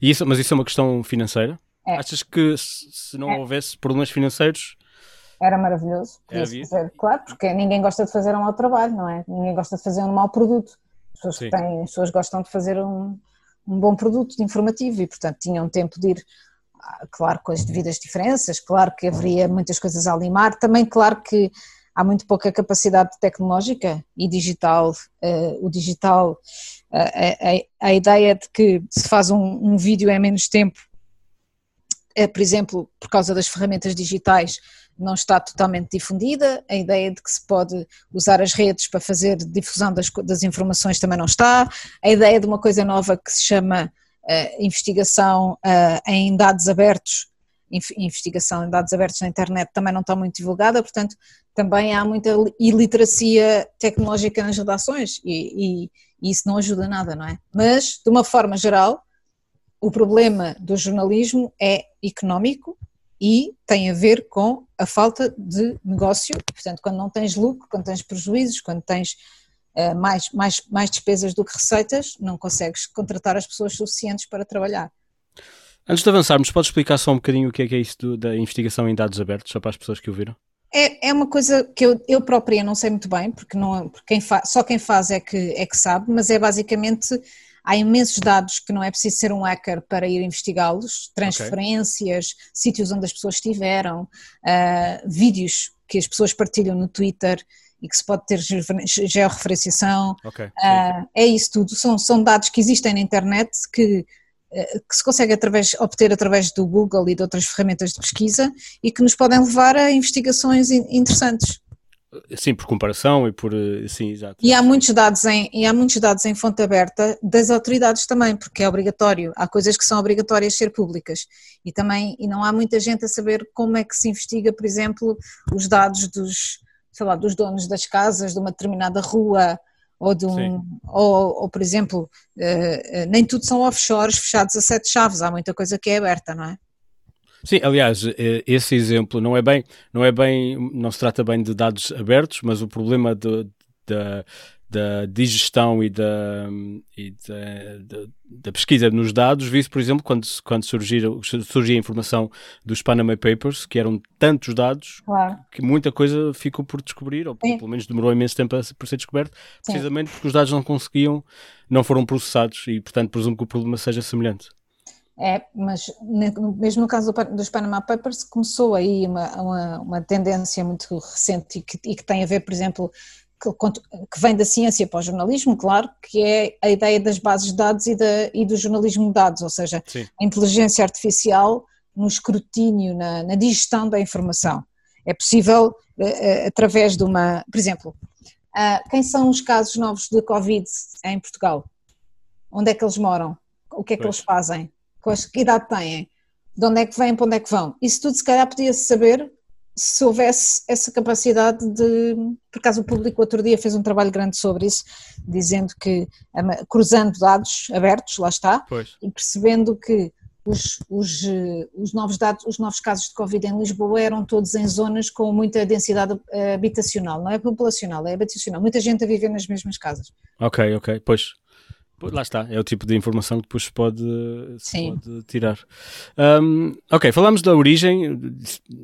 S1: E isso, mas isso é uma questão financeira? É. Achas que se não é. houvesse problemas financeiros
S2: era maravilhoso. Era fazer, claro, porque ninguém gosta de fazer um mau trabalho, não é? Ninguém gosta de fazer um mau produto. As pessoas, têm, as pessoas gostam de fazer um, um bom produto informativo e, portanto, tinham tempo de ir, ah, claro, com as devidas diferenças, claro que haveria muitas coisas a limar, também, claro que há muito pouca capacidade tecnológica e digital. Uh, o digital, uh, a, a, ideia de que se faz um, um vídeo em menos tempo, uh, por exemplo, por causa das ferramentas digitais, não está totalmente difundida. A ideia de que se pode usar as redes para fazer difusão das, das informações também não está. A ideia de uma coisa nova que se chama investigação em dados abertos investigação em dados abertos na internet também não está muito divulgada, portanto também há muita iliteracia tecnológica nas redações e, e, e, isso não ajuda nada, não é? Mas, de uma forma geral, o problema do jornalismo é económico e tem a ver com a falta de negócio, portanto quando não tens lucro, quando tens prejuízos, quando tens uh, mais, mais, mais despesas do que receitas, não consegues contratar as pessoas suficientes para trabalhar.
S1: Antes de avançarmos, podes explicar só um bocadinho o que é, que é isso do, da investigação em dados abertos, só para as pessoas que ouviram?
S2: É, é uma coisa que eu, eu própria não sei muito bem, porque, não, porque quem fa, só quem faz é que, é que sabe, mas é basicamente há imensos dados que não é preciso ser um hacker para ir investigá-los, transferências, okay. sítios onde as pessoas estiveram, uh, vídeos que as pessoas partilham no Twitter e que se pode ter georreferenciação,
S1: okay, uh,
S2: é isso tudo, são, são dados que existem na internet que eh, que se consegue através, obter através do Google e de outras ferramentas de pesquisa e que nos podem levar a investigações interessantes.
S1: Sim, por comparação e por eh, sim, exato.
S2: E há muitos dados em e há muitos dados em fonte aberta das autoridades também, porque é obrigatório. Há coisas que são obrigatórias ser públicas e também e não há muita gente a saber como é que se investiga, por exemplo, os dados dos sei lá, dos donos das casas de uma determinada rua, ou, de um, ou, ou, por exemplo, uh, nem tudo são offshores fechados a sete chaves, há muita coisa que é aberta, não é?
S1: Sim, aliás, eh, esse exemplo não é bem, não é bem, não se trata bem de dados abertos, mas o problema de, de, da digestão e da, e da, da, da, pesquisa nos dados, visto, por exemplo, quando, quando surgiu, surgiu a informação dos Panama Papers, que eram tantos dados
S2: claro.
S1: que muita coisa ficou por descobrir, ou Sim. pelo menos demorou imenso tempo a, por ser descoberto, precisamente Sim. porque os dados não conseguiam, não foram processados e, portanto, presumo que o problema seja semelhante.
S2: É, mas mesmo no caso dos Panama Papers começou aí uma, uma, uma tendência muito recente e que, e que, tem a ver, por exemplo, que, que, vem da ciência para o jornalismo, claro, que é a ideia das bases de dados e, da, e do jornalismo de dados, ou seja, Sim. a inteligência artificial no escrutínio, na, na digestão da informação. É possível, uh, através de uma, por exemplo, uh, quem são os casos novos de Covid em Portugal? Onde é que eles moram? O que é que pois. eles fazem? Que idade têm, de onde é que vêm, para onde é que vão. Isso tudo se calhar podia-se saber se houvesse essa capacidade de. Por acaso o público outro dia fez um trabalho grande sobre isso, dizendo que, cruzando dados abertos, lá está,
S1: pois.
S2: e percebendo que os, os, os, novos dados, os novos casos de Covid em Lisboa eram todos em zonas com muita densidade eh, habitacional, não é populacional, é habitacional, muita gente a viver nas mesmas casas.
S1: Ok, ok, pois Lá está, é o tipo de informação que depois se pode, se pode tirar. Um, ok, falamos da origem,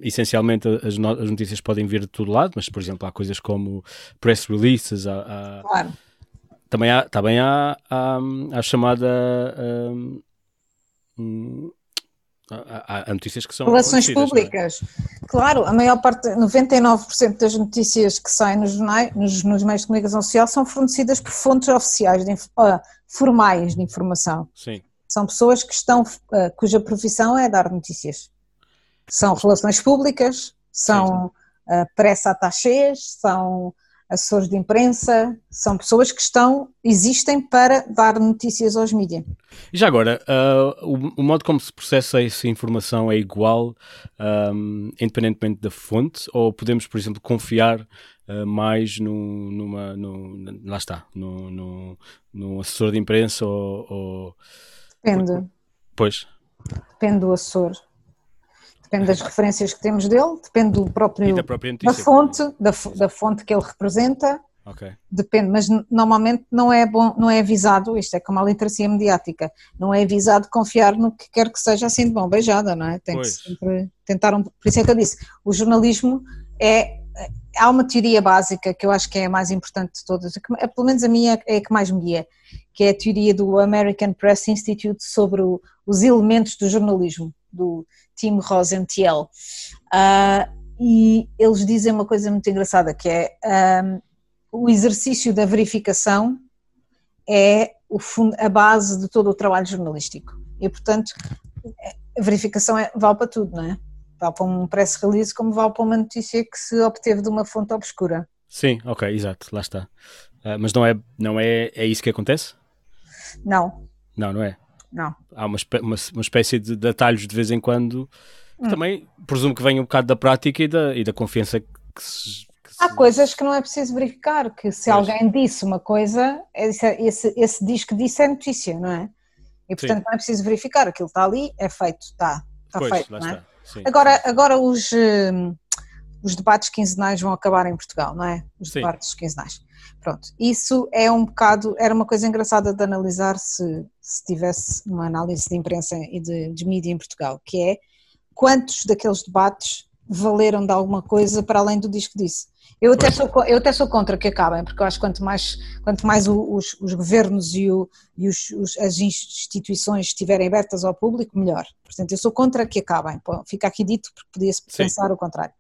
S1: essencialmente as, no, as, notícias podem vir de todo lado, mas por exemplo há coisas como press releases, há, há,
S2: claro.
S1: também há, também há, há, há chamada há, há, notícias que são.
S2: Relações é? públicas. É? Claro, a maior parte, 99% das notícias que saem nos, jornais, nos, nos, meios de comunicação social são fornecidas por fontes oficiais, de, uh, formais de informação.
S1: Sim.
S2: São pessoas que estão, uh, cuja profissão é dar notícias. São relações públicas, são uh, pressa-attachés, são assessores de imprensa, são pessoas que estão, existem para dar notícias aos mídias.
S1: E já agora, uh, o, o, modo como se processa essa informação é igual, um, independentemente da fonte, ou podemos, por exemplo, confiar uh, mais no, numa, no, lá está, no, no, no, assessor de imprensa ou... ou...
S2: Depende.
S1: Pois.
S2: Depende do assessor depende das referências que temos dele, depende do próprio
S1: da, da
S2: fonte, da, da, fonte que ele representa.
S1: Okay.
S2: Depende, mas normalmente não é bom, não é avisado, isto é como a literacia mediática, não é avisado confiar no que quer que seja assim de bom beijada, não é? Tem pois. que sempre tentar um, por isso é que eu disse, o jornalismo é, há uma teoria básica que eu acho que é a mais importante de todas, que, pelo menos a minha é a que mais me guia, que é a teoria do American Press Institute sobre o, os elementos do jornalismo, do Tim Rosentiel. Uh, e eles dizem uma coisa muito engraçada, que é um, o exercício da verificação é o fundo, a base de todo o trabalho jornalístico. E, portanto, a verificação é, vale para tudo, não é? Vale para um press release como vale para uma notícia que se obteve de uma fonte obscura.
S1: Sim, ok, exato, lá está. Uh, mas não é, não é, é isso que acontece?
S2: Não.
S1: Não, não é?
S2: Não.
S1: Há uma, uma, uma espécie de, de atalhos de vez em quando, hum. também presumo que vem um bocado da prática e da, e da confiança que se,
S2: que se... Há coisas que não é preciso verificar, que se pois. alguém disse uma coisa, esse, esse, esse diz que disse é notícia, não é? E portanto Sim. não é preciso verificar, aquilo está ali, é feito, está, está pois, feito, não é? Sim, agora, sim. agora os, hum, os debates quinzenais vão acabar em Portugal, não é? Os debates quinzenais. Pronto, isso é um bocado, era uma coisa engraçada de analisar se, se tivesse uma análise de imprensa e de, de mídia em Portugal, que é quantos daqueles debates valeram de alguma coisa para além do disco disse. Eu até, sou, eu até sou contra que acabem, porque eu acho que quanto mais, quanto mais os, os governos e, o, e os, os, as instituições estiverem abertas ao público, melhor. Portanto, eu sou contra que acabem. Fica aqui dito, porque podia-se pensar o contrário.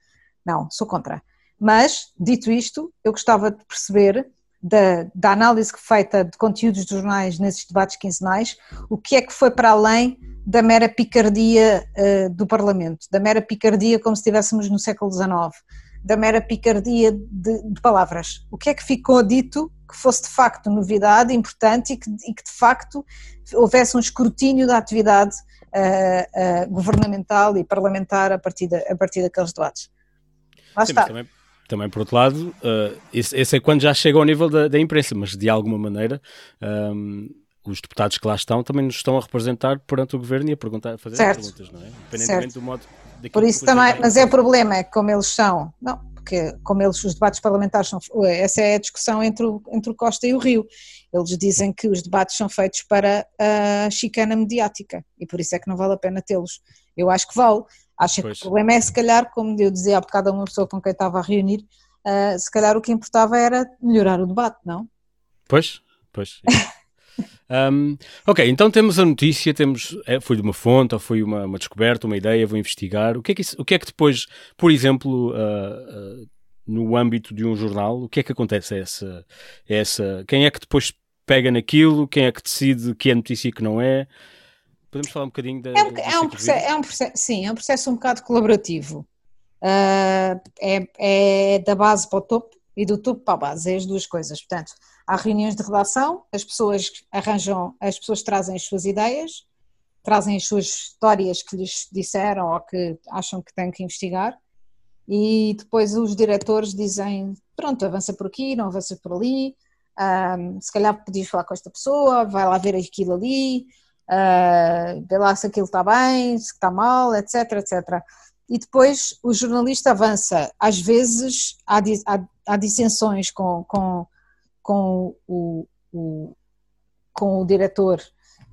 S2: Não, sou contra. Mas, dito isto, eu gostava de perceber da, da análise feita de conteúdos dos jornais nesses debates quinzenais, o que é que foi para além da mera picardia uh, do Parlamento, da mera picardia como se estivéssemos no século XIX, da mera picardia de, de, palavras. O que é que ficou dito que fosse de facto novidade, importante e que, e que de facto houvesse um escrutínio da atividade uh, uh, governamental e parlamentar a partir, de, a partir daqueles debates? Lá Sim, está.
S1: Também também, por outro lado, uh, esse, esse, é quando já chega ao nível da, da imprensa, mas de alguma maneira um, os deputados que lá estão também nos estão a representar perante o governo e a perguntar, a fazer certo. perguntas, não é?
S2: Independentemente certo. do modo. Por isso também, mas é o problema, é que como eles são, não, porque como eles, os debates parlamentares são, essa é a discussão entre o, entre o Costa e o Rio. Eles dizem que os debates são feitos para a chicana mediática e por isso é que não vale a pena tê-los. Eu acho que vale. Acho pois. que o problema é, se calhar, como eu dizia há bocado a uma pessoa com quem estava a reunir, uh, se calhar o que importava era melhorar o debate, não?
S1: Pois, pois. Um, (laughs) ok, então temos a notícia, temos, é, foi de uma fonte, ou foi uma, uma, descoberta, uma ideia, vou investigar. O que é que, isso, o que, é que depois, por exemplo, uh, uh, no âmbito de um jornal, o que é que acontece a essa, a essa. Quem é que depois pega naquilo? Quem é que decide que é notícia e que não é? Podemos falar um bocadinho da.
S2: É um, é um, processo, é um processo, sim, é um processo um bocado colaborativo. Uh, é, é da base para o topo e do topo para a base, é as duas coisas. Portanto, há reuniões de redação, as pessoas arranjam, as pessoas trazem as suas ideias, trazem as suas histórias que lhes disseram ou que acham que têm que investigar, e depois os diretores dizem: pronto, avança por aqui, não avança por ali, um, se calhar podias falar com esta pessoa, vai lá ver aquilo ali, uh, vê lá se aquilo está bem, se está mal, etc, etc. E depois o jornalista avança. Às vezes há, há, há dissensões com, com, com, o, o, com o diretor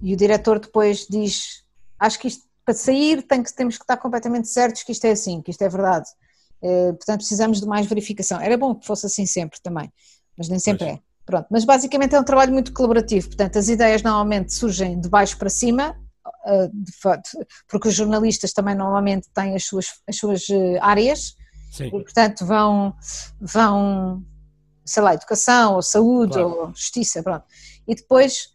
S2: e o diretor depois diz: Acho que isto para sair tem que, temos que estar completamente certos que isto é assim, que isto é verdade. Uh, portanto, precisamos de mais verificação. Era bom que fosse assim sempre também, mas nem sempre pois. é. Pronto, mas basicamente é um trabalho muito colaborativo, portanto as ideias normalmente surgem de baixo para cima, eh, porque os jornalistas também normalmente têm as suas, as suas eh, áreas Sim. e portanto vão, vão, sei lá, educação ou saúde claro. ou justiça, pronto, e depois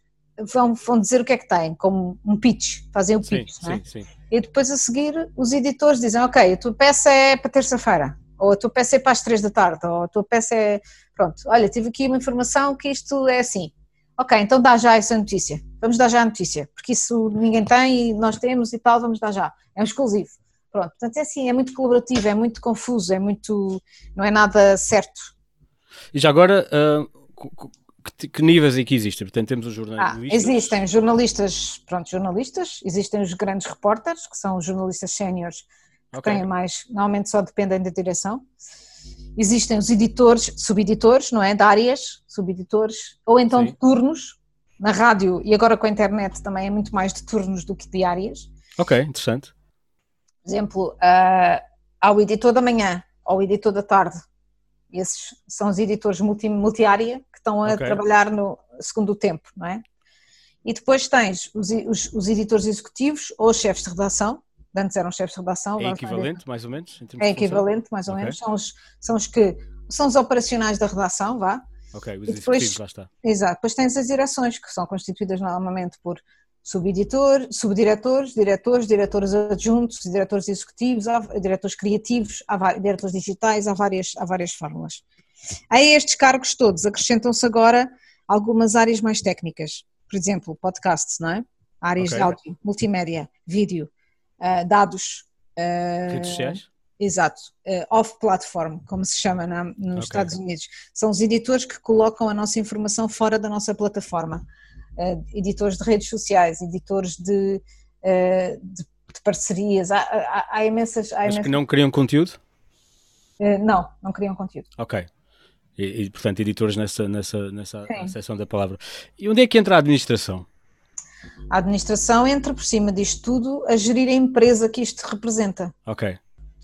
S2: vão, vão dizer o que é que têm, como um pitch, fazem o pitch, sim, é? sim, sim. e depois a seguir os editores dizem, ok, a tua peça é para terça-feira, ou a tua peça é para as três da tarde, ou a tua peça é. Pronto, olha, tive aqui uma informação que isto é assim. Ok, então dá já essa notícia. Vamos dar já a notícia, porque isso ninguém tem e nós temos e tal, vamos dar já. É um exclusivo. Pronto, portanto é assim, é muito colaborativo, é muito confuso, é muito. não é nada certo.
S1: E já agora, uh, que, que, níveis é que existem? Portanto, temos os jornalistas.
S2: Ah, existem jornalistas, pronto, jornalistas, existem os grandes repórteres, que são os jornalistas séniores que okay. têm mais, normalmente só dependem da direção. Existem os editores, subeditores, não é? De áreas, subeditores, ou então Sim. de turnos, na rádio e agora com a internet também é muito mais de turnos do que de áreas.
S1: Ok, interessante.
S2: Por exemplo, uh, há o editor da manhã, ou o editor da tarde. Esses são os editores multi, multi-área que estão a okay. trabalhar no segundo tempo, não é? E depois tens os, os, os editores executivos ou os chefes de redação, antes eram chefes de redação.
S1: É equivalente, mais ou menos?
S2: é equivalente, mais ou okay. menos. São os, são os que são os operacionais da redação, vá.
S1: Ok, os depois, lá está.
S2: Exato. Depois tens as direções, que são constituídas normalmente por subeditor, subdiretores, diretores, diretores adjuntos, diretores executivos, diretores criativos, diretores digitais, há várias, há várias fórmulas. A estes cargos todos acrescentam-se agora algumas áreas mais técnicas. Por exemplo, podcasts, não é? Áreas okay. de áudio, multimédia, vídeo, uh, dados.
S1: Uh, Redes sociais?
S2: Exato, uh, off-platform, como se chama na, nos okay. Estados Unidos. São os editores que colocam a nossa informação fora da nossa plataforma. editores de redes sociais, editores de, de, de parcerias, há, há, há imensas. Há
S1: Mas imensas... que não criam conteúdo?
S2: não, não criam conteúdo.
S1: Ok. E, e, portanto, editores nessa, nessa, nessa seção da palavra. E onde é que entra a administração?
S2: A administração entra por cima disto tudo a gerir a empresa que isto representa.
S1: Ok.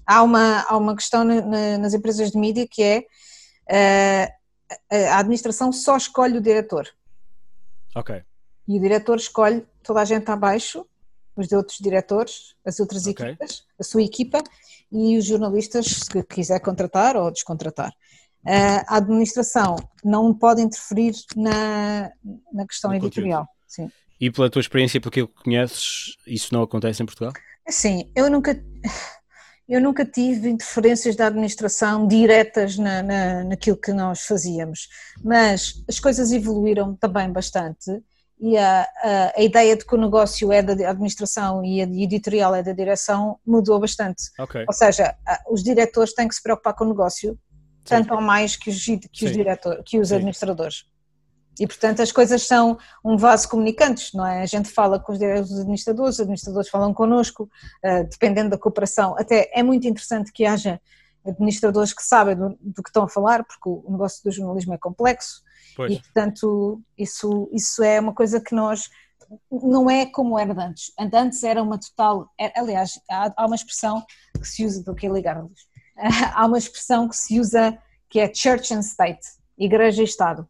S2: Há uma, há uma questão na, nas empresas de mídia que é uh, a administração só escolhe o diretor.
S1: Ok.
S2: E o diretor escolhe toda a gente abaixo, os outros diretores, as outras okay. equipas, a sua equipa e os jornalistas, se quiser contratar ou descontratar. Uh, a administração não pode interferir na, na questão no editorial. Sim.
S1: E pela tua experiência, pelo que conheces, isso não acontece em Portugal?
S2: Sim, eu nunca, eu nunca tive interferências da administração diretas na, na, naquilo que nós fazíamos, mas as coisas evoluíram também bastante e a, a, a, ideia de que o negócio é da administração e a editorial é da direção mudou bastante.
S1: Okay.
S2: Ou seja, os diretores têm que se preocupar com o negócio, tanto Sim. ou mais que os, que os, diretor, que os administradores. E, portanto, as coisas são um vaso comunicantes, não é? A gente fala com os diretores administradores, os administradores falam connosco, uh, dependendo da cooperação. Até é muito interessante que haja administradores que sabem do, do, que estão a falar, porque o negócio do jornalismo é complexo pois. e, portanto, isso, isso é uma coisa que nós. Não é como era antes. Antes era uma total. Aliás, há, há, uma expressão que se usa. Do que ligar-lhes? (laughs) Há uma expressão que se usa que é church and state igreja e Estado.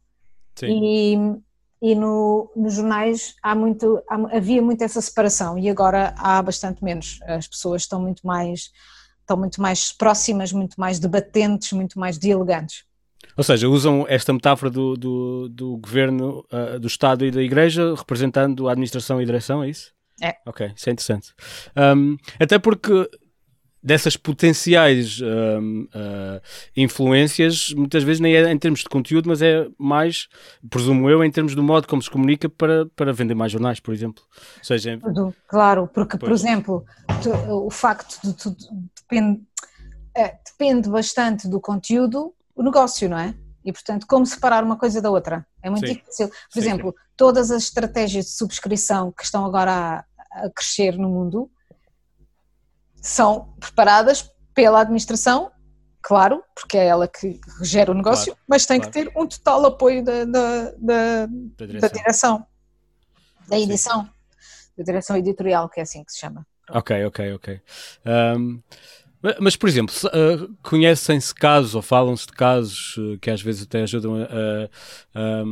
S1: Sim.
S2: e no, nos jornais há muito, há, havia muito essa separação e agora há bastante menos. As pessoas estão muito mais, estão muito mais próximas, muito mais debatentes, muito mais dialogantes.
S1: Ou seja, usam esta metáfora do, do, do governo, uh, do Estado e da Igreja representando a administração e direção, é isso?
S2: É.
S1: Ok, isso é interessante. Um, até porque dessas potenciais um, uh, influências, muitas vezes nem é em termos de conteúdo, mas é mais, presumo eu, em termos do modo como se comunica para, para vender mais jornais, por exemplo. Ou seja,
S2: claro, porque, pois. por exemplo, o facto de tudo depende, é, depende bastante do conteúdo, o negócio, não é? E, portanto, como separar uma coisa da outra? É muito sim. difícil. Por sim, exemplo, sim. todas as estratégias de subscrição que estão agora a, a crescer no mundo, são preparadas pela administração, claro, porque é ela que gera o negócio, claro, mas tem claro. que ter um total apoio da, da, da, da direção. da, direção. da edição, Sim. da direção editorial, que é assim que se chama.
S1: Ok, ok, ok. Um, mas, por exemplo, uh, conhecem-se casos ou falam-se de casos uh, que às vezes até ajudam a, a,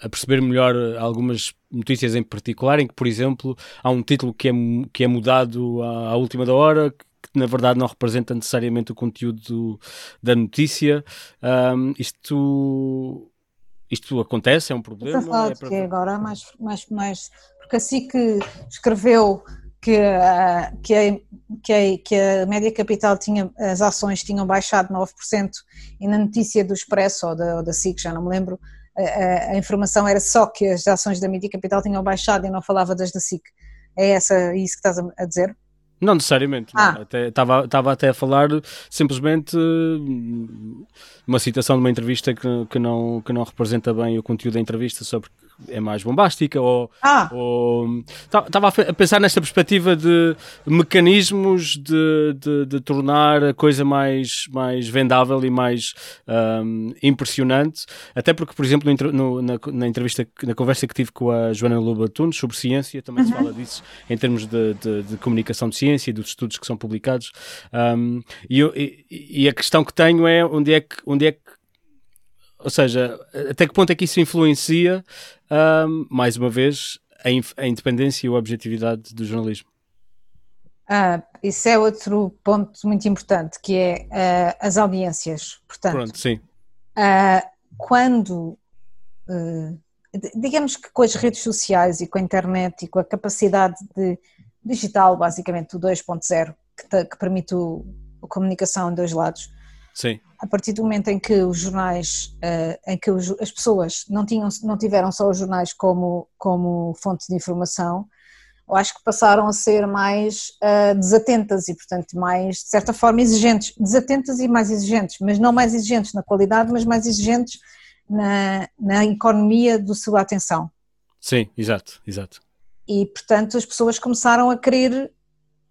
S1: a, perceber melhor algumas notícias em particular, em que, por exemplo, há um título que é, que é mudado à, à última da hora, que na verdade não representa necessariamente o conteúdo do, da notícia. Um, isto, isto acontece? É um problema?
S2: Estou a falar é para... que agora mais, mais, mais. Porque assim que escreveu que, uh, que, a, que, a, que a média capital tinha, as ações tinham baixado 9% e na notícia do Expresso ou da, ou da SIC, já não me lembro, a, a, informação era só que as ações da média capital tinham baixado e não falava das da SIC. É essa isso que estás a, dizer?
S1: Não necessariamente, ah. estava, estava até a falar simplesmente uma citação de uma entrevista que, que, não, que não representa bem o conteúdo da entrevista sobre é mais bombástica ou
S2: ah.
S1: estava a pensar nesta perspectiva de mecanismos de, de, de, tornar a coisa mais, mais vendável e mais um, impressionante até porque por exemplo no, na, na, entrevista na conversa que tive com a Joana Lobo sobre ciência também uhum. se fala disso em termos de, de, de, comunicação de ciência e dos estudos que são publicados um, e, e, e, a questão que tenho é onde é que, onde é que ou seja, até que ponto é que isso influencia, um, mais uma vez, a, a, independência e a objetividade do jornalismo?
S2: Ah, isso é outro ponto muito importante, que é uh, as audiências. Portanto,
S1: Pronto, sim.
S2: Uh, quando, uh, digamos que com as redes sociais e com a internet e com a capacidade de digital, basicamente, o 2.0, que, que permite o, a comunicação em dois lados,
S1: Sim
S2: a partir do momento em que os jornais, uh, em que as pessoas não, tinham, não tiveram só os jornais como, como fonte de informação, eu acho que passaram a ser mais uh, desatentas e, portanto, mais, de certa forma, exigentes. Desatentas e mais exigentes, mas não mais exigentes na qualidade, mas mais exigentes na, na economia da sua atenção.
S1: Sim, exato, exato.
S2: E, portanto, as pessoas começaram a querer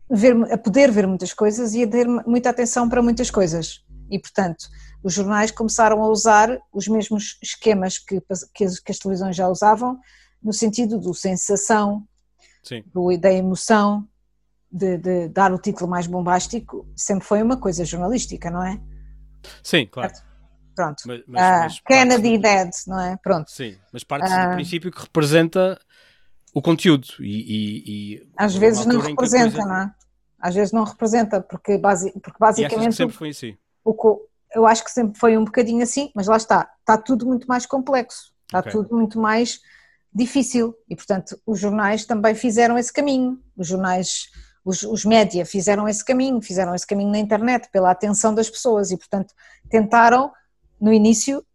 S2: ver, a poder ver muitas coisas e a ter muita atenção para muitas coisas. E, portanto, os jornais começaram a usar os mesmos esquemas que, que, as, que as televisões já usavam, no sentido do sensação, do, da emoção, de, de, dar o título mais bombástico, sempre foi uma coisa jornalística, não é?
S1: Sim, claro.
S2: Pronto. Mas, mas, mas Kennedy dead, não é? Pronto.
S1: Sim, mas parte uh, do princípio que representa o conteúdo e, e, e
S2: às vezes não representa, coisa... não é? Às vezes não representa, porque, basi porque basicamente.
S1: sempre foi assim
S2: eu acho que sempre foi um bocadinho assim, mas lá está, está tudo muito mais complexo, está okay. tudo muito mais difícil e, portanto, os jornais também fizeram esse caminho, os jornais, os, os média fizeram esse caminho, fizeram esse caminho na internet pela atenção das pessoas e, portanto, tentaram no início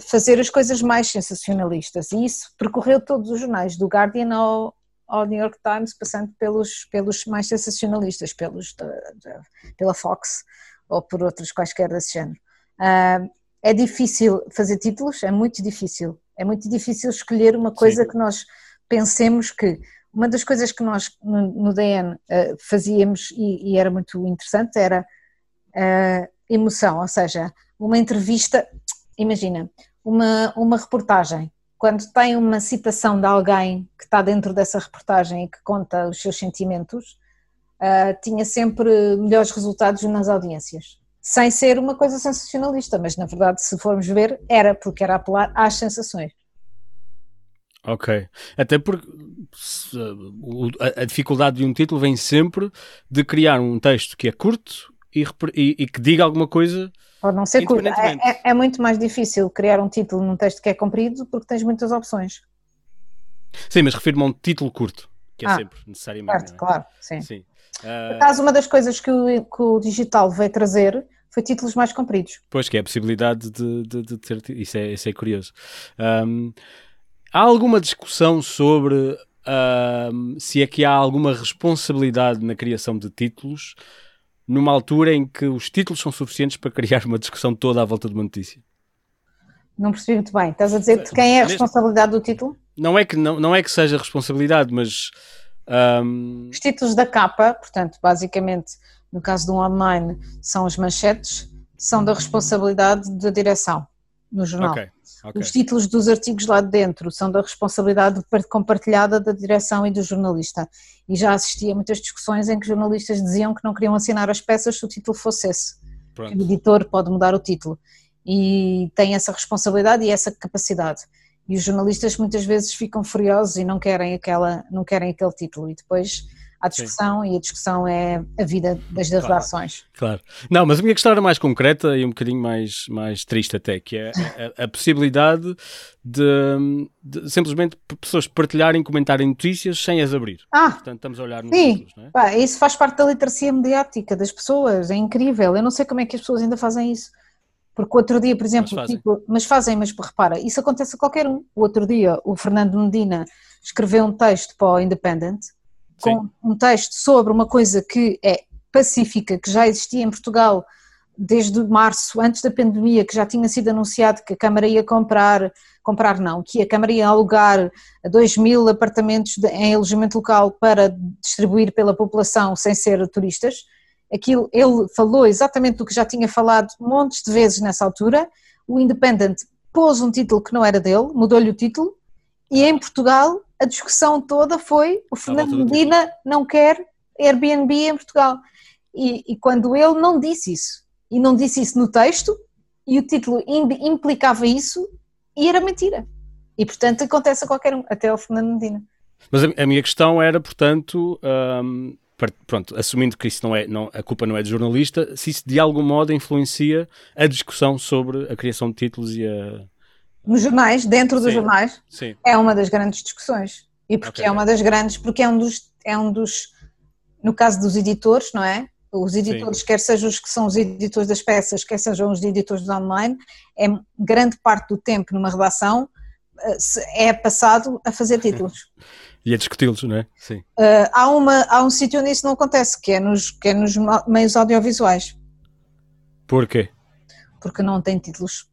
S2: fazer as coisas mais sensacionalistas e isso percorreu todos os jornais, do Guardian ao, ao New York Times, passando pelos, pelos mais sensacionalistas, pelos da, da, pela Fox, ou por outros quaisquer desse género. Uh, é difícil fazer títulos, é muito difícil. É muito difícil escolher uma coisa Sim. que nós pensemos que. Uma das coisas que nós no, no DN uh, ah, fazíamos e, e, era muito interessante era uh, emoção, ou seja, uma entrevista, imagina, uma, uma reportagem, quando tem uma citação de alguém que está dentro dessa reportagem e que conta os seus sentimentos, uh, tinha sempre melhores resultados nas audiências. Sem ser uma coisa sensacionalista, mas na verdade, se formos ver, era, porque era apelar às sensações.
S1: Ok. Até porque a, dificuldade de um título vem sempre de criar um texto que é curto e, e, e que diga alguma coisa.
S2: Pode não ser curto. É, é, é, muito mais difícil criar um título num texto que é comprido porque tens muitas opções.
S1: Sim, mas refiro-me a um título curto, que é ah, sempre necessariamente.
S2: Certo, é? claro, sim. sim. Uh... Por acaso, uma das coisas que o, que o digital veio trazer foi títulos mais compridos.
S1: Pois, que é a possibilidade de, de, de ter. Isso é, isso é curioso. Um, há alguma discussão sobre um, se é que há alguma responsabilidade na criação de títulos numa altura em que os títulos são suficientes para criar uma discussão toda à volta de uma notícia?
S2: Não percebi muito bem. Estás a dizer de quem é a responsabilidade do título?
S1: Não é que, não, não é que seja responsabilidade, mas. Um...
S2: Os títulos da capa, portanto, basicamente, no caso do online, são as manchetes, são da responsabilidade da direção no jornal. Okay. Okay. Os títulos dos artigos lá dentro são da responsabilidade compartilhada da direção e do jornalista. E já assisti a muitas discussões em que jornalistas diziam que não queriam assinar as peças se o título fosse esse. Pronto. O editor pode mudar o título. E tem essa responsabilidade e essa capacidade. E os jornalistas muitas vezes ficam furiosos e não querem, aquela, não querem aquele título. E depois à discussão Sim. e a discussão é a vida das claro, redações.
S1: Claro. Não, mas a minha questão era mais concreta e um bocadinho mais, mais triste até, que é a, a possibilidade de, de, simplesmente pessoas partilharem, comentarem notícias sem as abrir.
S2: Ah,
S1: Portanto, estamos a olhar nos
S2: sim. Títulos, não é? Pá, isso faz parte da literacia mediática das pessoas, é incrível. Eu não sei como é que as pessoas ainda fazem isso. Porque o outro dia, por exemplo, mas fazem, tipo, mas, fazem mas repara, isso acontece a qualquer um. O outro dia, o Fernando Medina escreveu um texto para o Independent com Sim. um texto sobre uma coisa que é pacífica, que já existia em Portugal desde março, antes da pandemia, que já tinha sido anunciado que a Câmara ia comprar, comprar não, que a Câmara ia alugar 2 mil apartamentos de, em alojamento local para distribuir pela população sem ser turistas. Aquilo, ele falou exatamente do que já tinha falado montes de vezes nessa altura. O Independent pôs um título que não era dele, mudou-lhe o título, e em Portugal a discussão toda foi o Fernando Medina não quer Airbnb em Portugal. E, e, quando ele não disse isso, e não disse isso no texto, e o título implicava isso, e era mentira. E portanto acontece a qualquer um, até ao Fernando Medina.
S1: Mas a, a minha questão era, portanto, um, pronto, assumindo que isso não é, não, a culpa não é de jornalista, se isso de algum modo influencia a discussão sobre a criação de títulos e a,
S2: nos jornais, dentro dos sim, jornais, sim. é uma das grandes discussões. E porque okay. é uma das grandes, porque é um dos, é um dos, no caso dos editores, não é? Os editores, sim. quer sejam os que são os editores das peças, quer sejam os editores do online, é grande parte do tempo numa redação eh, é passado a fazer (laughs) títulos.
S1: E a discuti-los, não é?
S2: Sim. Uh, há, uma, há um sítio onde isso não acontece, que é nos, que é nos meios audiovisuais.
S1: Porquê?
S2: Porque não tem títulos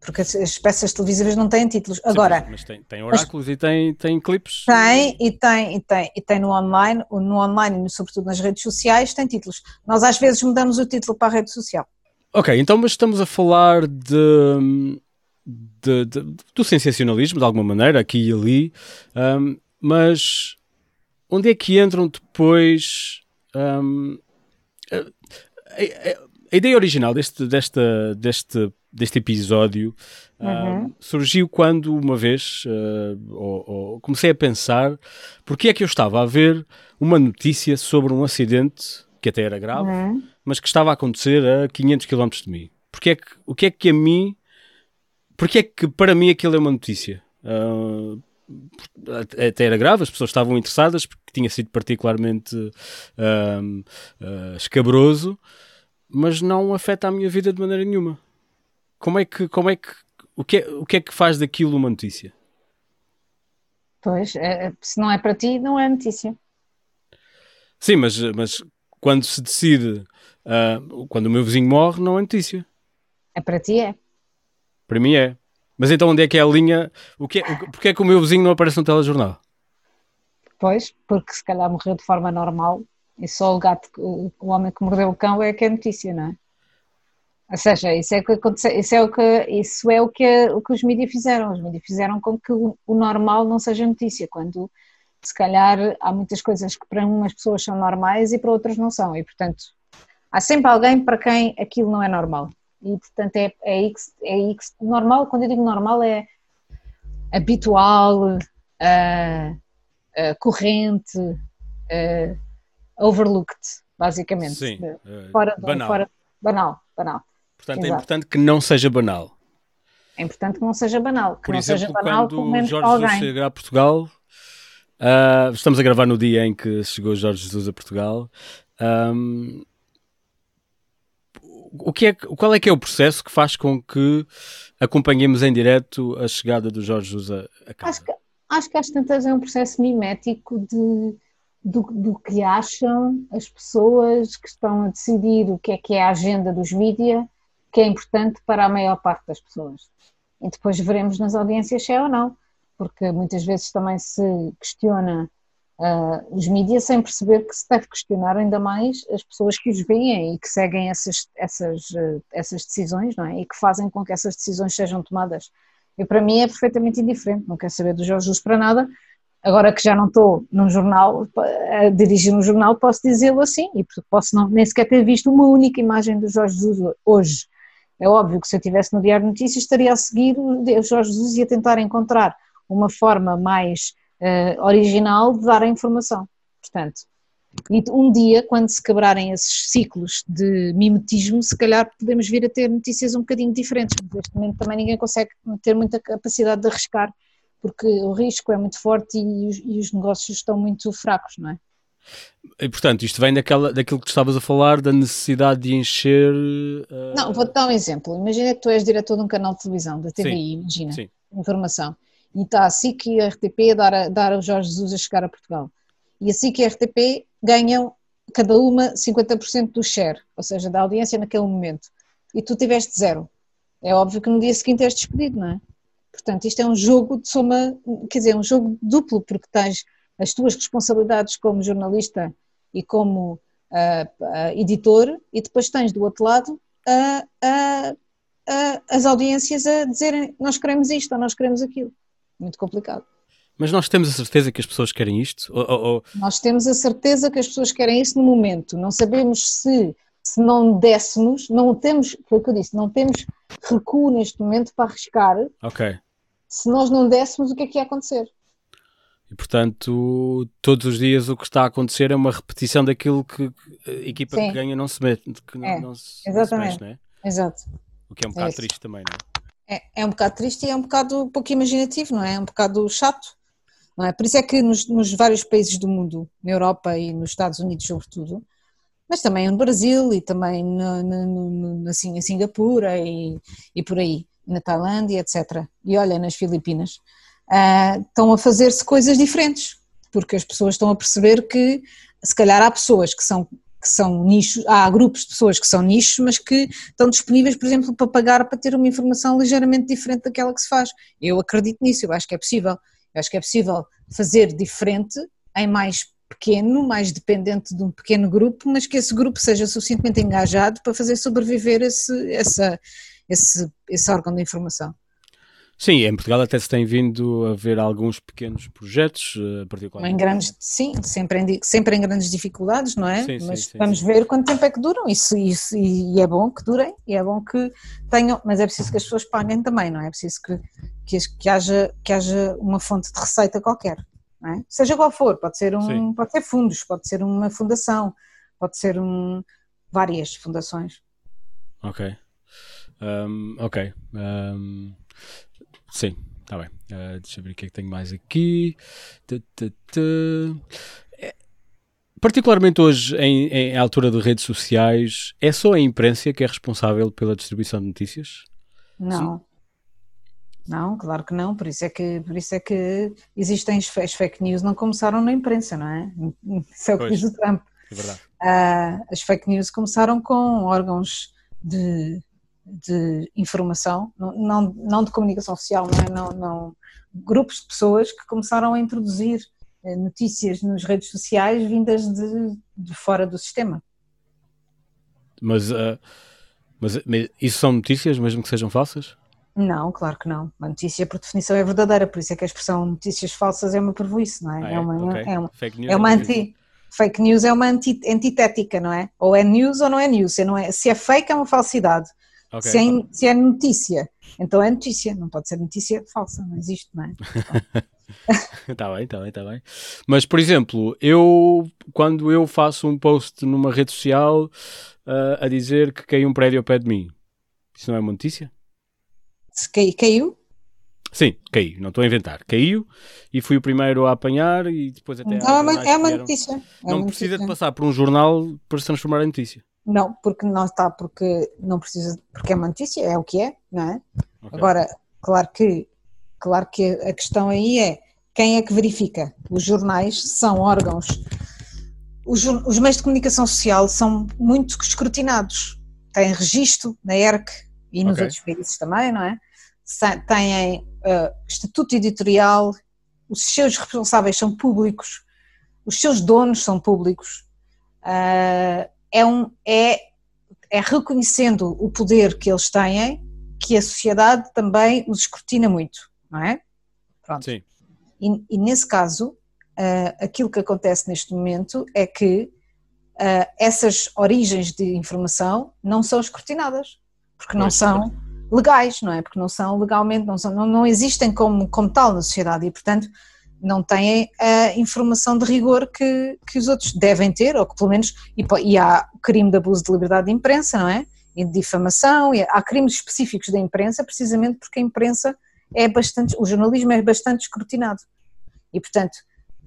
S2: porque as peças televisivas não têm títulos. Agora,
S1: mas tem, tem oráculos mas, e tem, tem clipes.
S2: Tem e tem e tem e tem no online, no online e sobretudo nas redes sociais tem títulos. Nós às vezes mudamos o título para a rede social.
S1: Ok, então mas estamos a falar de, de, de do sensacionalismo de alguma maneira aqui e ali, um, mas onde é que entram depois um, a, a, a, ideia original deste, desta, deste deste episódio uhum. uh, surgiu quando uma vez uh, ou, ou comecei a pensar porque é que eu estava a ver uma notícia sobre um acidente que até era grave, uhum. mas que estava a acontecer a 500 km de mim. Porque é que, o que é que a mim, porque é que para mim aquilo é uma notícia? Uh, até era grave, as pessoas estavam interessadas porque tinha sido particularmente uh, uh, escabroso, mas não afeta a minha vida de maneira nenhuma como é que, como é que, o que é, o que é que faz daquilo uma notícia?
S2: Pois, é, é, se não é para ti, não é notícia.
S1: Sim, mas, mas quando se decide, uh, quando o meu vizinho morre, não é notícia.
S2: É para ti, é.
S1: Para mim é. Mas então onde é que é a linha? O que é, o, porque é que o meu vizinho não aparece no telejornal?
S2: Pois, porque se calhar morreu de forma normal e só o gato, o, o homem que mordeu o cão é que é notícia, não é? Ou seja, isso é que aconteceu, isso é o que, isso é o que, o que os mídias fizeram. Os mídias fizeram com que o, o normal não seja notícia, quando se calhar há muitas coisas que para umas pessoas são normais e para outras não são. E portanto, há sempre alguém para quem aquilo não é normal. E portanto é, é aí que, é aí que normal, quando eu digo normal é habitual, uh, uh, corrente, uh, overlooked, basicamente.
S1: Sim,
S2: fora do, banal. Fora, banal, banal.
S1: Portanto, é Exato. é importante que não seja banal.
S2: É importante que não seja banal. Que
S1: Por
S2: não
S1: exemplo,
S2: seja banal,
S1: quando Jorge Jesus chegar a Portugal, uh, estamos a gravar no dia em que chegou Jorge Jesus a Portugal. Um, o que é, qual é que é o processo que faz com que acompanhemos em direto a chegada do Jorge a, a casa?
S2: Acho que, acho que às tantas é um processo mimético de, do, do, que acham as pessoas que estão a decidir o que é que é a agenda dos mídias, que é importante para a maior parte das pessoas. E depois veremos nas audiências se é ou não, porque muitas vezes também se questiona uh, os mídias sem perceber que se deve questionar ainda mais as pessoas que os veem e que seguem essas, essas, uh, essas decisões, não é? E que fazem com que essas decisões sejam tomadas. E para mim é perfeitamente indiferente, não quero saber do Jorge para nada. Agora que já não estou num jornal, a dirigir um jornal, posso dizê-lo assim, e posso não, nem sequer ter visto uma única imagem do Jorge Jesus hoje. É óbvio que se eu estivesse no Diário de Notícias estaria a seguir o Jorge Jesus e a tentar encontrar uma forma mais uh, original de dar a informação. Portanto, e um dia, quando se quebrarem esses ciclos de mimetismo, se calhar podemos vir a ter notícias um bocadinho diferentes, mas neste momento também ninguém consegue ter muita capacidade de arriscar, porque o risco é muito forte e os, e os negócios estão muito fracos, não é?
S1: E, portanto, isto vem daquela, daquilo que estavas a falar, da necessidade de encher.
S2: Uh... Não, vou-te dar um exemplo. Imagina que tu és diretor de um canal de televisão, da TVI, sim, imagina, sim. informação, e está a SIC e a RTP a dar, a dar ao Jorge Jesus a chegar a Portugal. E a SIC e a RTP ganham cada uma 50% do share, ou seja, da audiência naquele momento. E tu tiveste zero. É óbvio que no dia seguinte és despedido, não é? Portanto, isto é um jogo de soma, quer dizer, um jogo duplo, porque tens as tuas responsabilidades como jornalista e como uh, uh, editor, e depois tens do outro lado uh, as audiências a dizerem nós queremos isto ou nós queremos aquilo. Muito complicado.
S1: Mas nós temos a certeza que as pessoas querem isto? Ou, ou...
S2: Nós temos a certeza que as pessoas querem isso no momento. Não sabemos se, se não dessemos, não temos, foi o que eu disse, não temos recuo neste momento para arriscar.
S1: Ok.
S2: Se nós não dessemos, o que é que ia acontecer?
S1: E portanto, todos os dias o que está a acontecer é uma repetição daquilo que a equipa Sim. que ganha não se mete, que não,
S2: é,
S1: não se,
S2: exatamente.
S1: Não se mexe,
S2: não é? Exato.
S1: O que é um bocado é triste também, não
S2: é? É? É um bocado triste e é um bocado pouco imaginativo, não é? É um bocado chato, não é? Por isso é que nos, nos vários países do mundo, na Europa e nos Estados Unidos sobretudo, mas também no Brasil e também no, assim, Singapura e, e por aí, na Tailândia, etc. E olha, nas Filipinas uh, estão a fazer-se coisas diferentes, porque as pessoas estão a perceber que se calhar há pessoas que são que são nichos, há grupos de pessoas que são nichos, mas que estão disponíveis, por exemplo, para pagar para ter uma informação ligeiramente diferente daquela que se faz. Eu acredito nisso, eu acho que é possível. Eu acho que é possível fazer diferente em mais pequeno, mais dependente de um pequeno grupo, mas que esse grupo seja suficientemente engajado para fazer sobreviver esse, essa, esse, esse órgão de informação.
S1: Sim, em Portugal até se tem vindo a ver alguns pequenos projetos, eh, particularmente.
S2: Em grandes, sim, sempre em, sempre em grandes dificuldades, não é? Sim, mas sim, vamos sim. ver quanto tempo é que duram isso, isso, e é bom que durem, e é bom que tenham, mas é preciso que as pessoas paguem também, não é? É preciso que, que, que, haja, que haja uma fonte de receita qualquer, não é? Seja qual for, pode ser, um, pode ser fundos, pode ser uma fundação, pode ser um, várias fundações.
S1: Ok. Um, ok. Um, Sim, está bem. Uh, deixa eu ver o que é que tenho mais aqui. É, particularmente hoje, em, em, altura de redes sociais, é só a imprensa que é responsável pela distribuição de notícias?
S2: Não. Sim? Não, claro que não, por isso é que, por isso é que existem as fake news, não começaram na imprensa, não é? Isso é o que diz o Trump.
S1: É verdade.
S2: Uh, as fake news começaram com órgãos de de informação, não, não de comunicação social, não, é? não, não grupos de pessoas que começaram a introduzir eh, notícias nas redes sociais vindas de, de fora do sistema.
S1: Mas, uh, mas, mas, isso são notícias, mesmo que sejam falsas?
S2: Não, claro que não. Uma notícia, por definição, é verdadeira, por isso é que a expressão notícias falsas é uma pervoice, não é?
S1: Ah, é? é? uma, okay. é uma, fake news
S2: é uma anti. Fake news é uma anti, antitética, não é? Ou é news ou não é news. Se, não é, se é fake, é uma falsidade Okay. Se, é, se é notícia, então é notícia, não pode ser notícia falsa, não existe, não é?
S1: Está (laughs) bem, está bem, está bem. Mas, por exemplo, eu, quando eu faço um post numa rede social uh, a dizer que caiu um prédio ao pé de mim, isso não é uma notícia?
S2: Se cai, caiu?
S1: Sim, caiu, não estou a inventar. Caiu e fui o primeiro a apanhar e depois até.
S2: Não, é uma, é uma notícia. É
S1: não
S2: uma
S1: precisa
S2: notícia.
S1: de passar por um jornal para se transformar em notícia.
S2: Não, porque não está, porque não precisa, porque é uma notícia, é o que é, não é? Okay. Agora, claro que, claro que a questão aí é quem é que verifica? Os jornais são órgãos. Os, os meios de comunicação social são muito escrutinados. Têm registro na ERC e nos okay. outros países também, não é? Têm uh, estatuto editorial, os seus responsáveis são públicos, os seus donos são públicos. Uh, é, um, é, é reconhecendo o poder que eles têm que a sociedade também os escrutina muito, não é?
S1: Pronto. Sim.
S2: E, e nesse caso, uh, aquilo que acontece neste momento é que uh, essas origens de informação não são escrutinadas, porque não são legais, não é? Porque não são legalmente, não, são, não, não existem como, como tal na sociedade e, portanto, não têm a informação de rigor que, que os outros devem ter, ou que pelo menos, e, e há crime de abuso de liberdade de imprensa, não é? E de difamação, e há crimes específicos da imprensa, precisamente porque a imprensa é bastante, o jornalismo é bastante escrutinado. E, portanto,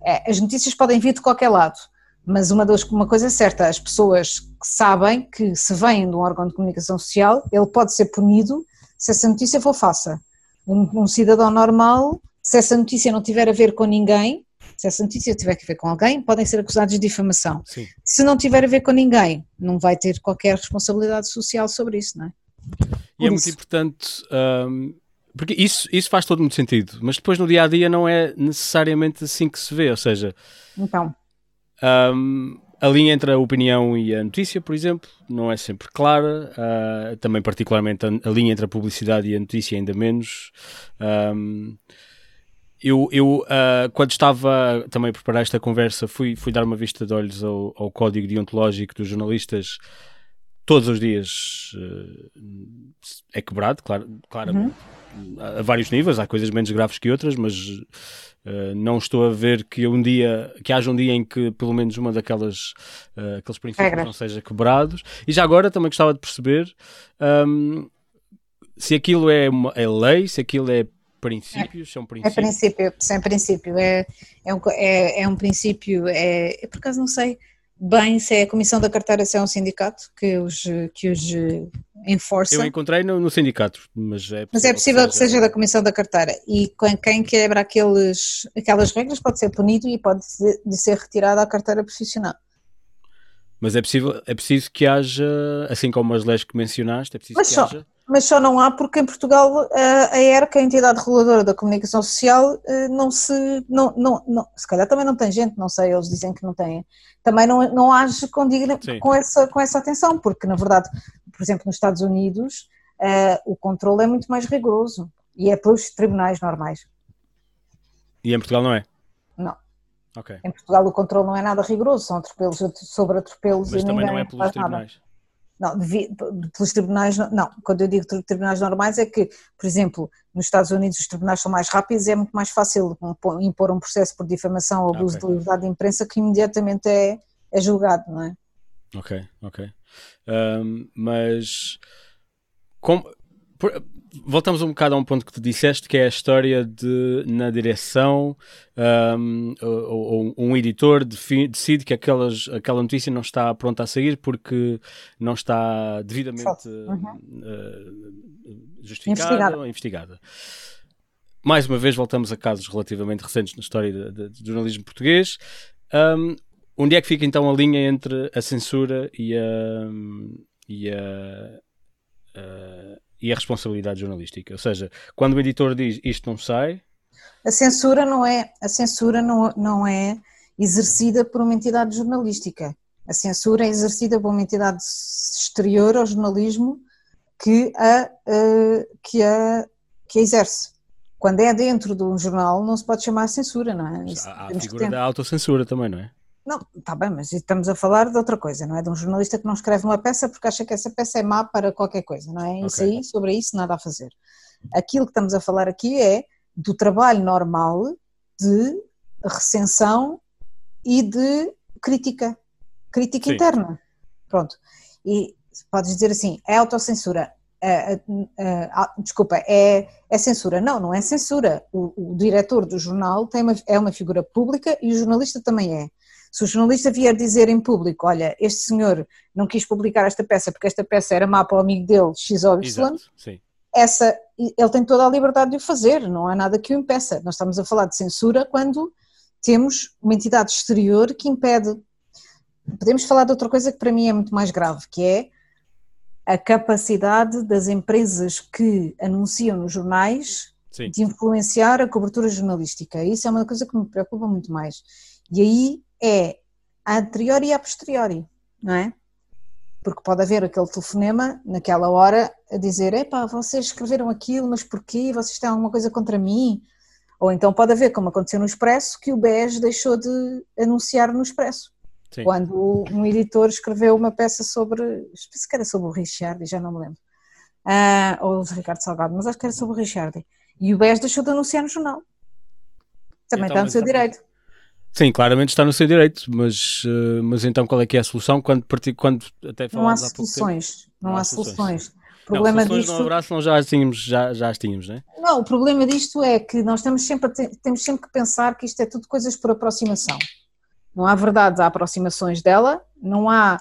S2: é, as notícias podem vir de qualquer lado, mas uma, das, uma coisa é certa, as pessoas sabem que se vêm de um órgão de comunicação social, ele pode ser punido se essa notícia for falsa. Um, um cidadão normal, se essa notícia não tiver a ver com ninguém, se essa notícia tiver a ver com alguém, podem ser acusados de difamação.
S1: Sim.
S2: Se não tiver a ver com ninguém, não vai ter qualquer responsabilidade social sobre isso, não é?
S1: E é muito importante um, porque isso, isso faz todo muito sentido, mas depois no dia a dia não é necessariamente assim que se vê, ou seja,
S2: então.
S1: Um, a linha entre a opinião e a notícia, por exemplo, não é sempre clara, uh, também particularmente a, a, linha entre a publicidade e a notícia ainda menos. Um, eu, eu uh, quando estava também a preparar esta conversa, fui, fui dar uma vista de olhos ao, ao código deontológico dos jornalistas todos os dias uh, é quebrado, claro, claramente. Uhum a vários níveis, há coisas menos graves que outras, mas uh, não estou a ver que um dia, que haja um dia em que pelo menos uma daquelas uh, aqueles princípios Regra. não seja quebrados. E já agora também gostava de perceber um, se aquilo é, uma, é lei, se aquilo é princípios, são princípios.
S2: É princípio, sem princípio, é, é, um, é, é um princípio, é, por acaso não sei bem se é a Comissão da Carteira, se é um sindicato que os, que os enforça.
S1: Eu encontrei no, no sindicato, mas é possível,
S2: mas é possível que, seja... que seja da Comissão da Carteira e quem quebra aqueles, aquelas regras pode ser punido e pode de ser retirado a carteira profissional.
S1: Mas é, possível, é preciso que haja, assim como as leis que mencionaste, é preciso
S2: mas
S1: que
S2: só,
S1: haja
S2: mas só não há porque em Portugal a ERC, a entidade reguladora da comunicação social, eh, não se, não, não, não, se calhar também não tem gente, não sei, eles dizem que não têm, também não, não age com, com, essa, com essa atenção, porque na verdade, por exemplo, nos Estados Unidos, uh, o controle é muito mais rigoroso e é pelos tribunais normais.
S1: E em Portugal não é?
S2: Não.
S1: Okay.
S2: Em Portugal o controle não é nada rigoroso, são atropelos sobre atropelos
S1: Mas
S2: e
S1: também não é pelos tribunais.
S2: Não, pelos tribunais, não. Quando eu digo tribunais normais é que, por exemplo, nos Estados Unidos os tribunais são mais rápidos e é muito mais fácil impor um processo por difamação ou abuso okay. de liberdade de imprensa que imediatamente é, é julgado, não é?
S1: Ok, ok. Um, mas como, por, voltamos um bocado a um ponto que tu disseste, que é a história de, na direção, um, ou, um editor decide que aquelas, aquela notícia não está pronta a sair porque não está devidamente uhum. uh, justificada ou investigada. Mais uma vez, voltamos a casos relativamente recentes na história do jornalismo português. Um, onde é que fica então a linha entre a censura e a, e a, a e a responsabilidade jornalística. Ou seja, quando o editor diz isto não sai.
S2: A censura não é, a censura não, não é exercida por uma entidade jornalística. A censura é exercida por uma entidade exterior ao jornalismo que a, que a, que a exerce. Quando é dentro de um jornal, não se pode chamar censura, não é?
S1: Há a figura da autocensura também, não é?
S2: Não, está bem, mas estamos a falar de outra coisa, não é? De um jornalista que não escreve uma peça porque acha que essa peça é má para qualquer coisa, não é? Okay. Isso aí, sobre isso, nada a fazer. Aquilo que estamos a falar aqui é do trabalho normal de recensão e de crítica, crítica Sim. interna. Pronto. E podes dizer assim, é autocensura. É, é, é, desculpa, é, é, censura. Não, não é censura. O, o diretor do jornal tem uma, é uma figura pública e o jornalista também é. Se o jornalista vier dizer em público, olha, este senhor não quis publicar esta peça porque esta peça era má para o amigo dele, X ou Y, essa, ele tem toda a liberdade de o fazer, não há nada que o impeça. Nós estamos a falar de censura quando temos uma entidade exterior que impede. Podemos falar de outra coisa que para mim é muito mais grave, que é a capacidade das empresas que anunciam nos jornais Sim. de influenciar a cobertura jornalística. Isso é uma coisa que me preocupa muito mais. E aí é a anteriori e a posteriori, não é? Porque pode haver aquele telefonema naquela hora a dizer: epá, vocês escreveram aquilo, mas porquê? Vocês têm alguma coisa contra mim? Ou então pode haver, como aconteceu no Expresso, que o BES deixou de anunciar no Expresso. Sim. Quando um editor escreveu uma peça sobre, penso que era sobre o Richard, já não me lembro, uh, ou o Ricardo Salgado, mas acho que era sobre o Richard. E o BES deixou de anunciar no jornal. Também então, está no seu direito.
S1: Sim, claramente está no seu direito, mas, uh, mas então qual é que é a solução quando, quando até
S2: não há soluções, não, não há soluções. O problema
S1: não, soluções disto... não haverá, senão já as tínhamos, já, já as tínhamos, não é?
S2: Não, o problema disto é que nós temos sempre, temos sempre que pensar que isto é tudo coisas por aproximação. Não há verdades, há aproximações dela, não há,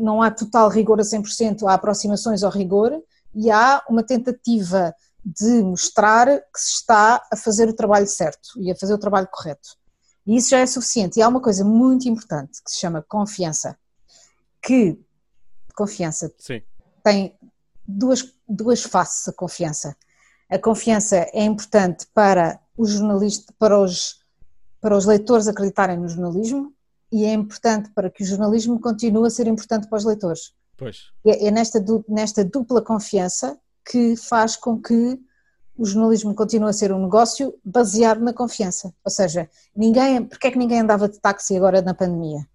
S2: não há total rigor a 100%, há aproximações ao rigor e há uma tentativa de mostrar que se está a fazer o trabalho certo e a fazer o trabalho correto. E isso já é suficiente. E há uma coisa muito importante que se chama confiança. Que confiança Sim. tem duas, duas faces a confiança. A confiança é importante para os jornalistas, para os, para os leitores acreditarem no jornalismo e é importante para que o jornalismo continue a ser importante para os leitores.
S1: Pois.
S2: É, é nesta, nesta dupla confiança que faz com que o jornalismo continua a ser um negócio baseado na confiança. Ou seja, ninguém, porque é que ninguém andava de táxi agora na pandemia?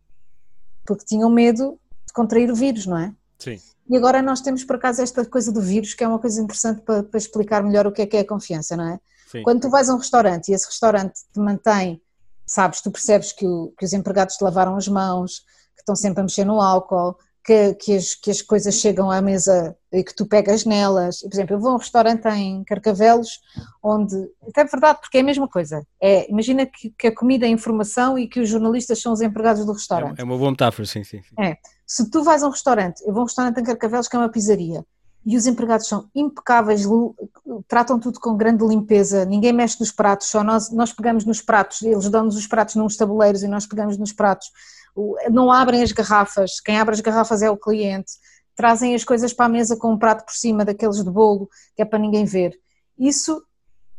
S2: Porque tinham medo de contrair o vírus, não é?
S1: Sim.
S2: E agora nós temos por acaso esta coisa do vírus, que é uma coisa interessante para, para explicar melhor o que é que é a confiança, não é? Sim. Quando tu vais a um restaurante e esse restaurante te mantém, sabes, tu percebes que, o, que os empregados te lavaram as mãos, que estão sempre a mexer no álcool, que, que, as, que as coisas chegam à mesa e que tu pegas nelas. Por exemplo, eu vou a um restaurante em Carcavelos, onde. É verdade, porque é a mesma coisa. É, imagina que, que, a comida é informação e que os jornalistas são os empregados do restaurante.
S1: É, é uma boa metáfora, sim, sim, sim.
S2: É. Se tu vais a um restaurante, eu vou a um restaurante em Carcavelos que é uma pizzaria, e os empregados são impecáveis, tratam tudo com grande limpeza, ninguém mexe nos pratos, só nós, nós pegamos nos pratos, eles dão-nos os pratos nos tabuleiros e nós pegamos nos pratos. Não abrem as garrafas, quem abre as garrafas é o cliente, trazem as coisas para a mesa com um prato por cima daqueles de bolo, que é para ninguém ver. Isso,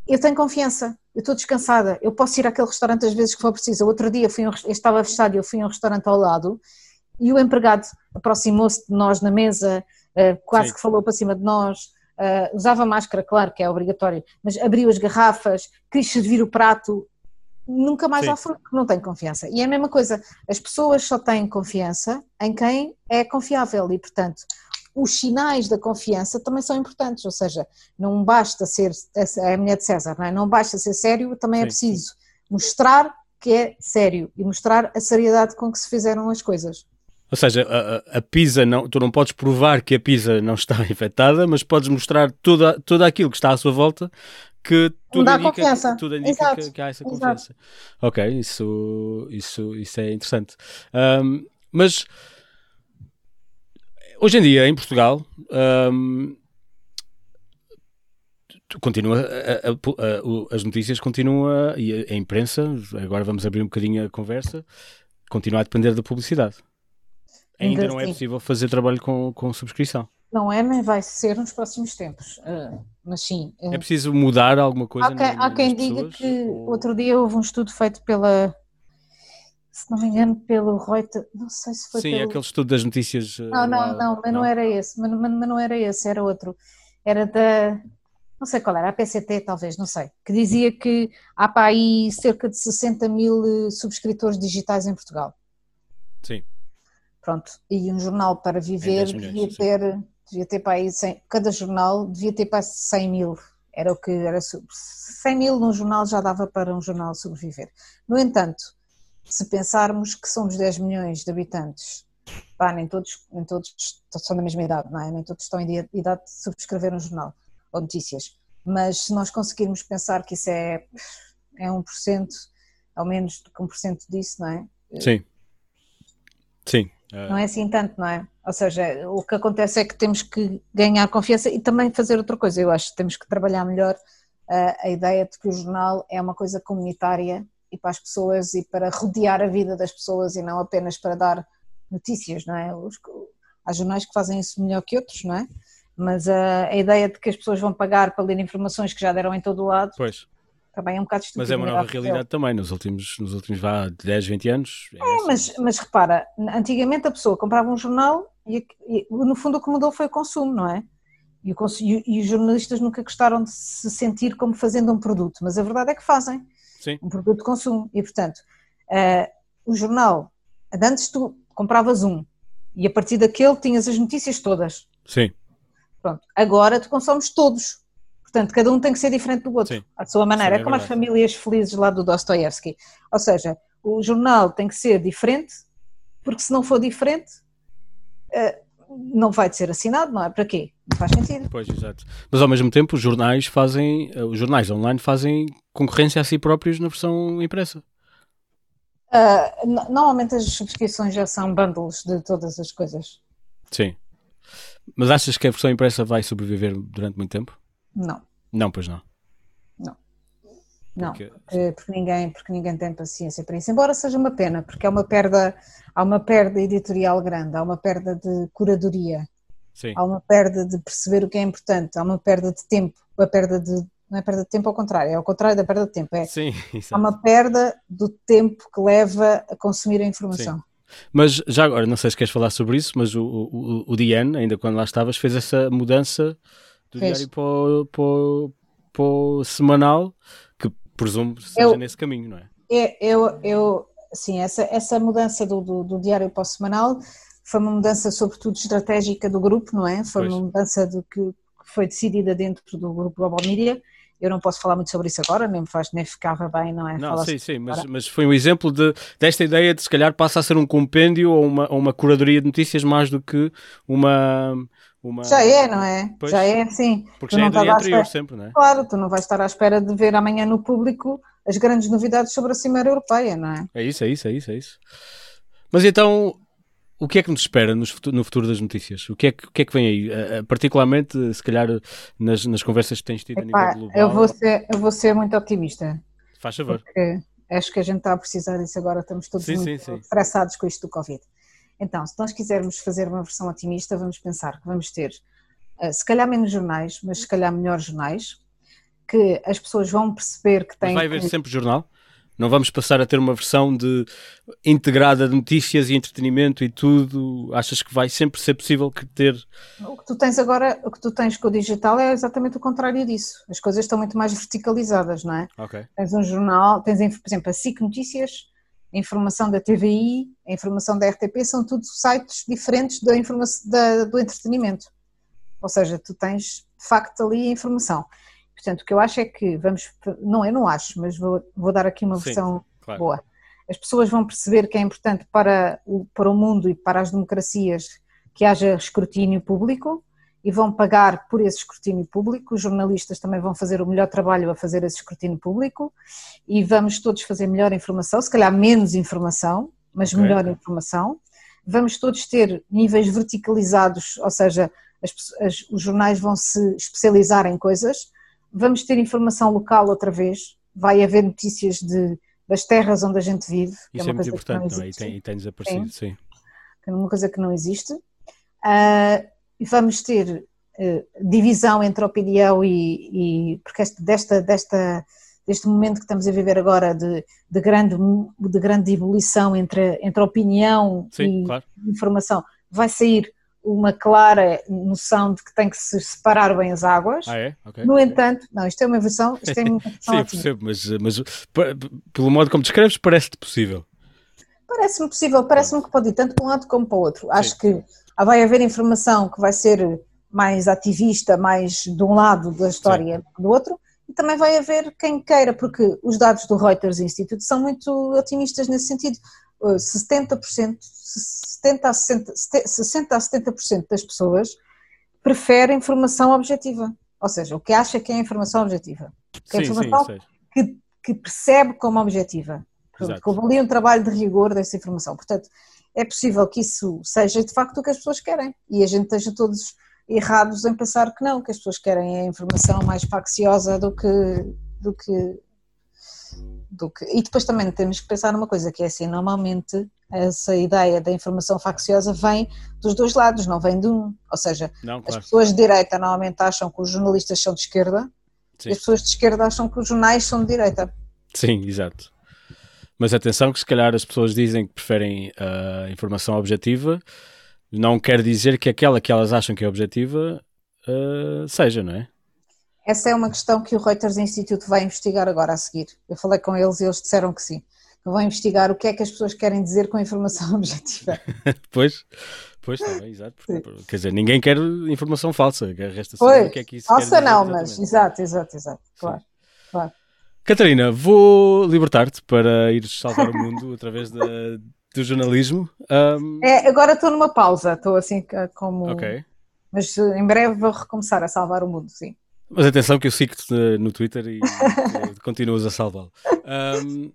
S2: eu tenho confiança, eu estou descansada, eu posso ir àquele restaurante às vezes que for preciso. Outro dia fui um, estava fechado e eu fui a um restaurante ao lado e o empregado aproximou-se de nós na mesa, quase Sim. que falou para cima de nós, Uh, usava máscara, claro que é obrigatório, mas abriu as garrafas, quis servir o prato, nunca mais Sim. lá foi porque não tem confiança. E é a mesma coisa, as pessoas só têm confiança em quem é confiável e, portanto, os sinais da confiança também são importantes, ou seja, não basta ser, é a mulher de César, não, é? não basta ser sério, também é Sim. é preciso mostrar que é sério e mostrar a seriedade com que se fizeram as coisas.
S1: Ou seja, a, a pizza não, tu não podes provar que a pizza não está (laughs) infectada, mas podes mostrar tudo, tudo aquilo que está à sua volta que tudo
S2: dá
S1: indica,
S2: confiança.
S1: Tudo indica que, que, há essa confiança. Exato. Ok, isso, isso, isso é interessante. Um, mas hoje em dia, em Portugal, um, continua a, a, a, as notícias continuam e a, imprensa, agora vamos abrir um bocadinho a conversa, continua a depender da publicidade. Ainda, Ainda não é possível fazer trabalho com, com subscrição.
S2: Não é, nem vai ser nos próximos tempos. Uh, mas sim.
S1: Uh, é preciso mudar alguma coisa?
S2: Há quem, há quem diga pessoas, que ou... outro dia houve um estudo feito pela, se não me engano, pelo Reuters, não sei se foi
S1: Sim,
S2: pelo...
S1: aquele estudo das notícias.
S2: Não, não, lá, não, mas não, não era esse, mas, mas, mas, não era esse, era outro. Era da, não sei qual era, a PCT talvez, não sei, que dizia que há para aí cerca de 60 mil eh, subscritores digitais em Portugal.
S1: Sim.
S2: Pronto, e um jornal para viver milhões, devia ter, devia ter para aí 100, cada jornal devia ter para 100 mil, era o que era, 100 mil num jornal já dava para um jornal sobreviver. No entanto, se pensarmos que somos 10 milhões de habitantes, pá, nem todos, nem todos são da mesma idade, não é? Nem todos estão em idade de subscrever um jornal ou notícias, mas se nós conseguirmos pensar que isso é, é 1%, ao menos do que 1% disso, não é?
S1: Sim. Sim.
S2: Não é assim tanto, não é? Ou seja, o que acontece é que temos que ganhar confiança e também fazer outra coisa. Eu acho que temos que trabalhar melhor uh, a ideia de que o jornal é uma coisa comunitária e para as pessoas e para rodear a vida das pessoas e não apenas para dar notícias, não é? Há jornais que fazem isso melhor que outros, não é? Mas a, a ideia de que as pessoas vão pagar para ler informações que já deram em todo o lado.
S1: Pois
S2: também é um bocado estúpido.
S1: Mas é uma nova realidade também, nos últimos, nos últimos vá, 10, 20 anos.
S2: É, é mas, mas repara, antigamente a pessoa comprava um jornal e, e, no fundo o que mudou foi o consumo, não é? E, o, e, os jornalistas nunca gostaram de se sentir como fazendo um produto, mas a verdade é que fazem
S1: Sim.
S2: um produto de consumo. E portanto, uh, o jornal, antes tu compravas um e a partir daquele tinhas as notícias todas.
S1: Sim.
S2: Pronto, agora tu consomes todos. Portanto, cada um tem que ser diferente do outro, Sim. à sua maneira. Sim, é, é como as famílias felizes lá do Dostoevsky. Ou seja, o jornal tem que ser diferente, porque se não for diferente, eh, não vai ser assinado, não é? Para quê? Não faz sentido.
S1: Pois, exato. Mas ao mesmo tempo, os jornais fazem, eh, os jornais online fazem concorrência a si próprios na versão impressa.
S2: Uh, normalmente as subscrições já são bundles de todas as coisas.
S1: Sim. Mas achas que a versão impressa vai sobreviver durante muito tempo?
S2: Não.
S1: Não, pois não.
S2: Não. Não, porque... porque, ninguém, porque ninguém tem paciência para isso. Embora seja uma pena, porque é uma perda, há uma perda editorial grande, há uma perda de curadoria,
S1: Sim.
S2: há uma perda de perceber o que é importante, há uma perda de tempo, a perda de não é perda de tempo ao contrário, é ao contrário da perda de tempo. É,
S1: Sim, (laughs)
S2: há uma perda do tempo que leva a consumir a informação. Sim.
S1: Mas já agora, não sei se queres falar sobre isso, mas o, o, o Diane, ainda quando lá estavas, fez essa mudança do Fez. diário para o, para, o, para o semanal, que presumo seja eu, nesse caminho, não é?
S2: é? Eu, eu sim, essa, essa mudança do, do, do, diário para o semanal foi uma mudança sobretudo estratégica do grupo, não é? Foi pois. uma mudança do que foi decidida dentro do grupo Global Media, eu não posso falar muito sobre isso agora, nem faz, nem ficava bem, não é?
S1: Não, Falar sim, sim, mas, mas, foi um exemplo de, desta ideia de se calhar passa a ser um compêndio ou uma, ou uma curadoria de notícias mais do que uma. Uma...
S2: Já é, não é? Pois, já é, sim.
S1: Porque tu já é do dia anterior sempre, não é?
S2: Claro, tu não vais estar à espera de ver amanhã no público as grandes novidades sobre a Cimeira Europeia, não é?
S1: É isso, é isso, é isso, é isso. Mas então, o que é que nos espera no futuro das notícias? O que é que, que, é que vem aí? Uh, particularmente, se calhar, nas, nas conversas que tens tido Epá, a nível global.
S2: Eu vou, ser, eu vou ser muito otimista.
S1: Faz favor.
S2: Porque acho que a gente está a precisar disso agora, estamos todos sim, muito sim, sim. estressados com isto do Covid. Então, se nós quisermos fazer uma versão otimista, vamos pensar que vamos ter, uh, se calhar menos jornais, mas se calhar melhores jornais, que as pessoas vão perceber que têm...
S1: Mas vai haver sempre jornal? Não vamos passar a ter uma versão de integrada de notícias e entretenimento e tudo. Achas que vai sempre ser possível que ter?
S2: O que tu tens agora, o que tu tens com o digital é exatamente o contrário disso. As coisas estão muito mais verticalizadas, não é?
S1: Okay.
S2: Tens um jornal, tens, por exemplo, a SIC Notícias, a informação da TVI, a informação da RTP, são tudo sites diferentes da informação, da, do entretenimento. Ou seja, tu tens de facto ali a informação. Portanto, o que eu acho é que vamos, não eu não acho, mas vou, vou dar aqui uma Sim, versão claro. boa. As pessoas vão perceber que é importante para o, para o mundo e para as democracias que haja escrutínio público e vão pagar por esse escrutínio público. Os jornalistas também vão fazer o melhor trabalho a fazer esse escrutínio público e vamos todos fazer melhor informação, se calhar menos informação, mas okay. melhor informação. Vamos todos ter níveis verticalizados, ou seja, as, as, os jornais vão se especializar em coisas vamos ter informação local outra vez, vai haver notícias de, das terras onde a gente vive.
S1: É Isso é, é muito importante, não, é? E tem, e tem desaparecido, sim. sim.
S2: É uma coisa que não existe. Uh, vamos ter uh, divisão entre opinião e, e porque este, desta, desta, deste momento que estamos a viver agora de, de, grande, de grande ebulição entre, entre opinião
S1: sim,
S2: e
S1: claro.
S2: informação, vai sair uma clara noção de que tem que se separar bem as águas.
S1: Ah, é? Okay.
S2: No entanto, não, isto é uma versão. Isto é uma (laughs) versão
S1: Sim, percebo, mas, mas pelo modo como descreves, parece-te possível.
S2: Parece-me possível, parece-me que pode ir tanto para um lado como para o outro. Acho Sim. que vai haver informação que vai ser mais ativista, mais de um lado da história Sim. do outro, e também vai haver quem queira, porque os dados do Reuters Institute são muito otimistas nesse sentido. 70%, 70 a 60, 60 a 70% das pessoas preferem informação objetiva. Ou seja, o que acha que é informação objetiva. Que é informação sim, que, que, percebe como objetiva. Exato. Que ali um trabalho de rigor dessa informação. Portanto, é possível que isso seja de facto o que as pessoas querem e a gente esteja todos errados em pensar que não, que as pessoas querem a informação mais facciosa do que, do que, do que. E depois também temos que pensar numa coisa que é assim, normalmente essa ideia da informação facciosa vem dos dois lados, não vem de um. Ou seja, não, claro. as pessoas de direita normalmente acham que os jornalistas são de esquerda Sim. e as pessoas de esquerda acham que os jornais são de direita.
S1: Sim, exato. Mas atenção que se calhar as pessoas dizem que preferem a uh, informação objetiva, não quer dizer que aquela que elas acham que é objetiva uh, seja, não é?
S2: Essa é uma questão que o Reuters Institute vai investigar agora a seguir. Eu falei com eles e eles disseram que sim. Que vão investigar o que é que as pessoas querem dizer com informação (laughs) objetiva. (laughs)
S1: pois, pois está bem, exato. Porque, quer dizer, ninguém quer informação falsa. Resta saber o que é que isso
S2: Falsa não, mas exato, exato, exato. Claro, claro.
S1: Catarina, vou libertar-te para ir salvar o mundo (laughs) através da, do jornalismo. Um...
S2: É, agora estou numa pausa, estou assim como. Ok. Mas em breve vou recomeçar a salvar o mundo, sim.
S1: Mas atenção que eu sigo-te no Twitter e, (laughs) e continuas a salvá-lo. Um,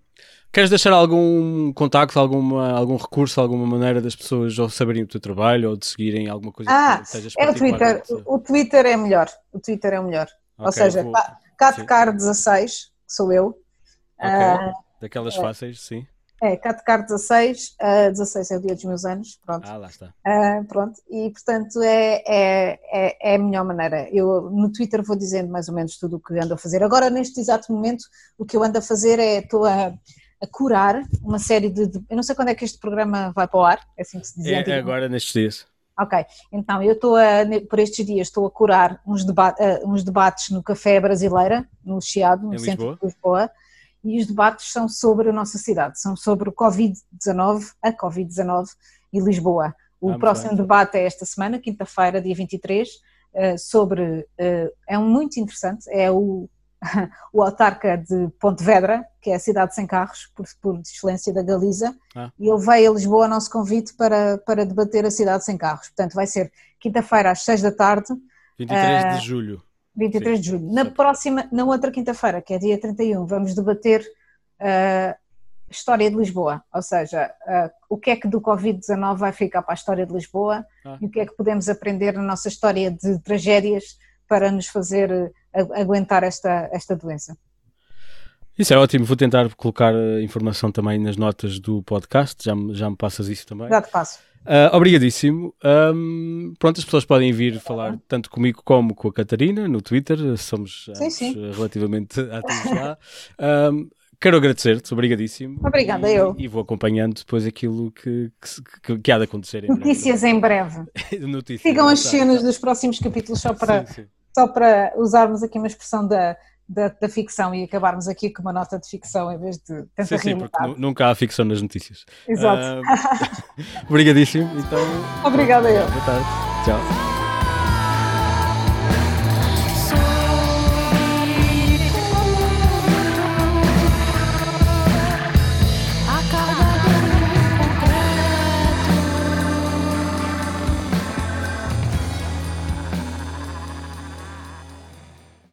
S1: queres deixar algum contacto, alguma, algum recurso, alguma maneira das pessoas ou saberem o teu trabalho ou de seguirem alguma coisa
S2: ah, que sejas é o Twitter. O Twitter é melhor. O Twitter é melhor. Okay, ou seja, vou... Catcar16, que sou eu.
S1: Okay. Uh, Daquelas é. fáceis, sim.
S2: É, Catcar 16, uh, 16 é o dia dos meus anos, pronto.
S1: Ah, lá está.
S2: Uh, pronto, e portanto é, é, é, é, a melhor maneira. Eu no Twitter vou dizendo mais ou menos tudo o que ando a fazer. Agora, neste exato momento, o que eu ando a fazer é, estou a, a curar uma série de, de, Eu não sei quando é que este programa vai para o ar, é assim que se dizia.
S1: É, é agora, nestes dias.
S2: Ok, então eu estou a, por estes dias estou a curar uns, deba uh, uns debates no Café Brasileira, no Chiado, no em centro Lisboa. de Lisboa e os debates são sobre a nossa cidade, são sobre o Covid-19, a Covid-19 e Lisboa. O ah, próximo bem. debate é esta semana, quinta-feira, dia 23, eh, sobre, eh, é um muito interessante, é o, (laughs) o autarca de Pontevedra, que é a cidade sem carros, por, por excelência da Galiza, ah. e ele veio a Lisboa a nosso convite para, para debater a cidade sem carros. Portanto, vai ser quinta-feira às 6 da tarde.
S1: 23 uh, de julho.
S2: 23 Sim, de julho. Na próxima, na outra quinta-feira, que é dia 31, vamos debater uh, história de Lisboa, ou seja, uh, o que é que do Covid-19 vai ficar para a história de Lisboa ah. e o que é que podemos aprender na nossa história de tragédias para nos fazer aguentar esta, esta doença.
S1: Isso é ótimo, vou tentar colocar informação também nas notas do podcast, já, já me passas isso também.
S2: Já te passo.
S1: Uh, obrigadíssimo. Um, pronto, as pessoas podem vir falar tanto comigo como com a Catarina no Twitter, somos sim, sim. relativamente (laughs) ativos lá. Um, quero agradecer-te, obrigadíssimo.
S2: Obrigada,
S1: e,
S2: eu.
S1: E vou acompanhando depois aquilo que, que, que há de acontecer.
S2: Em Notícias breve. em breve. (laughs) Notícias, Sigam as cenas dos próximos capítulos só para, sim, só para usarmos aqui uma expressão da da, da, ficção e acabarmos aqui com uma nota de ficção em vez de tanta sim, sim,
S1: porque nunca há ficção nas notícias.
S2: Exato.
S1: Uh, (laughs) obrigadíssimo. Então,
S2: Obrigada eu.
S1: Boa tarde. Tchau.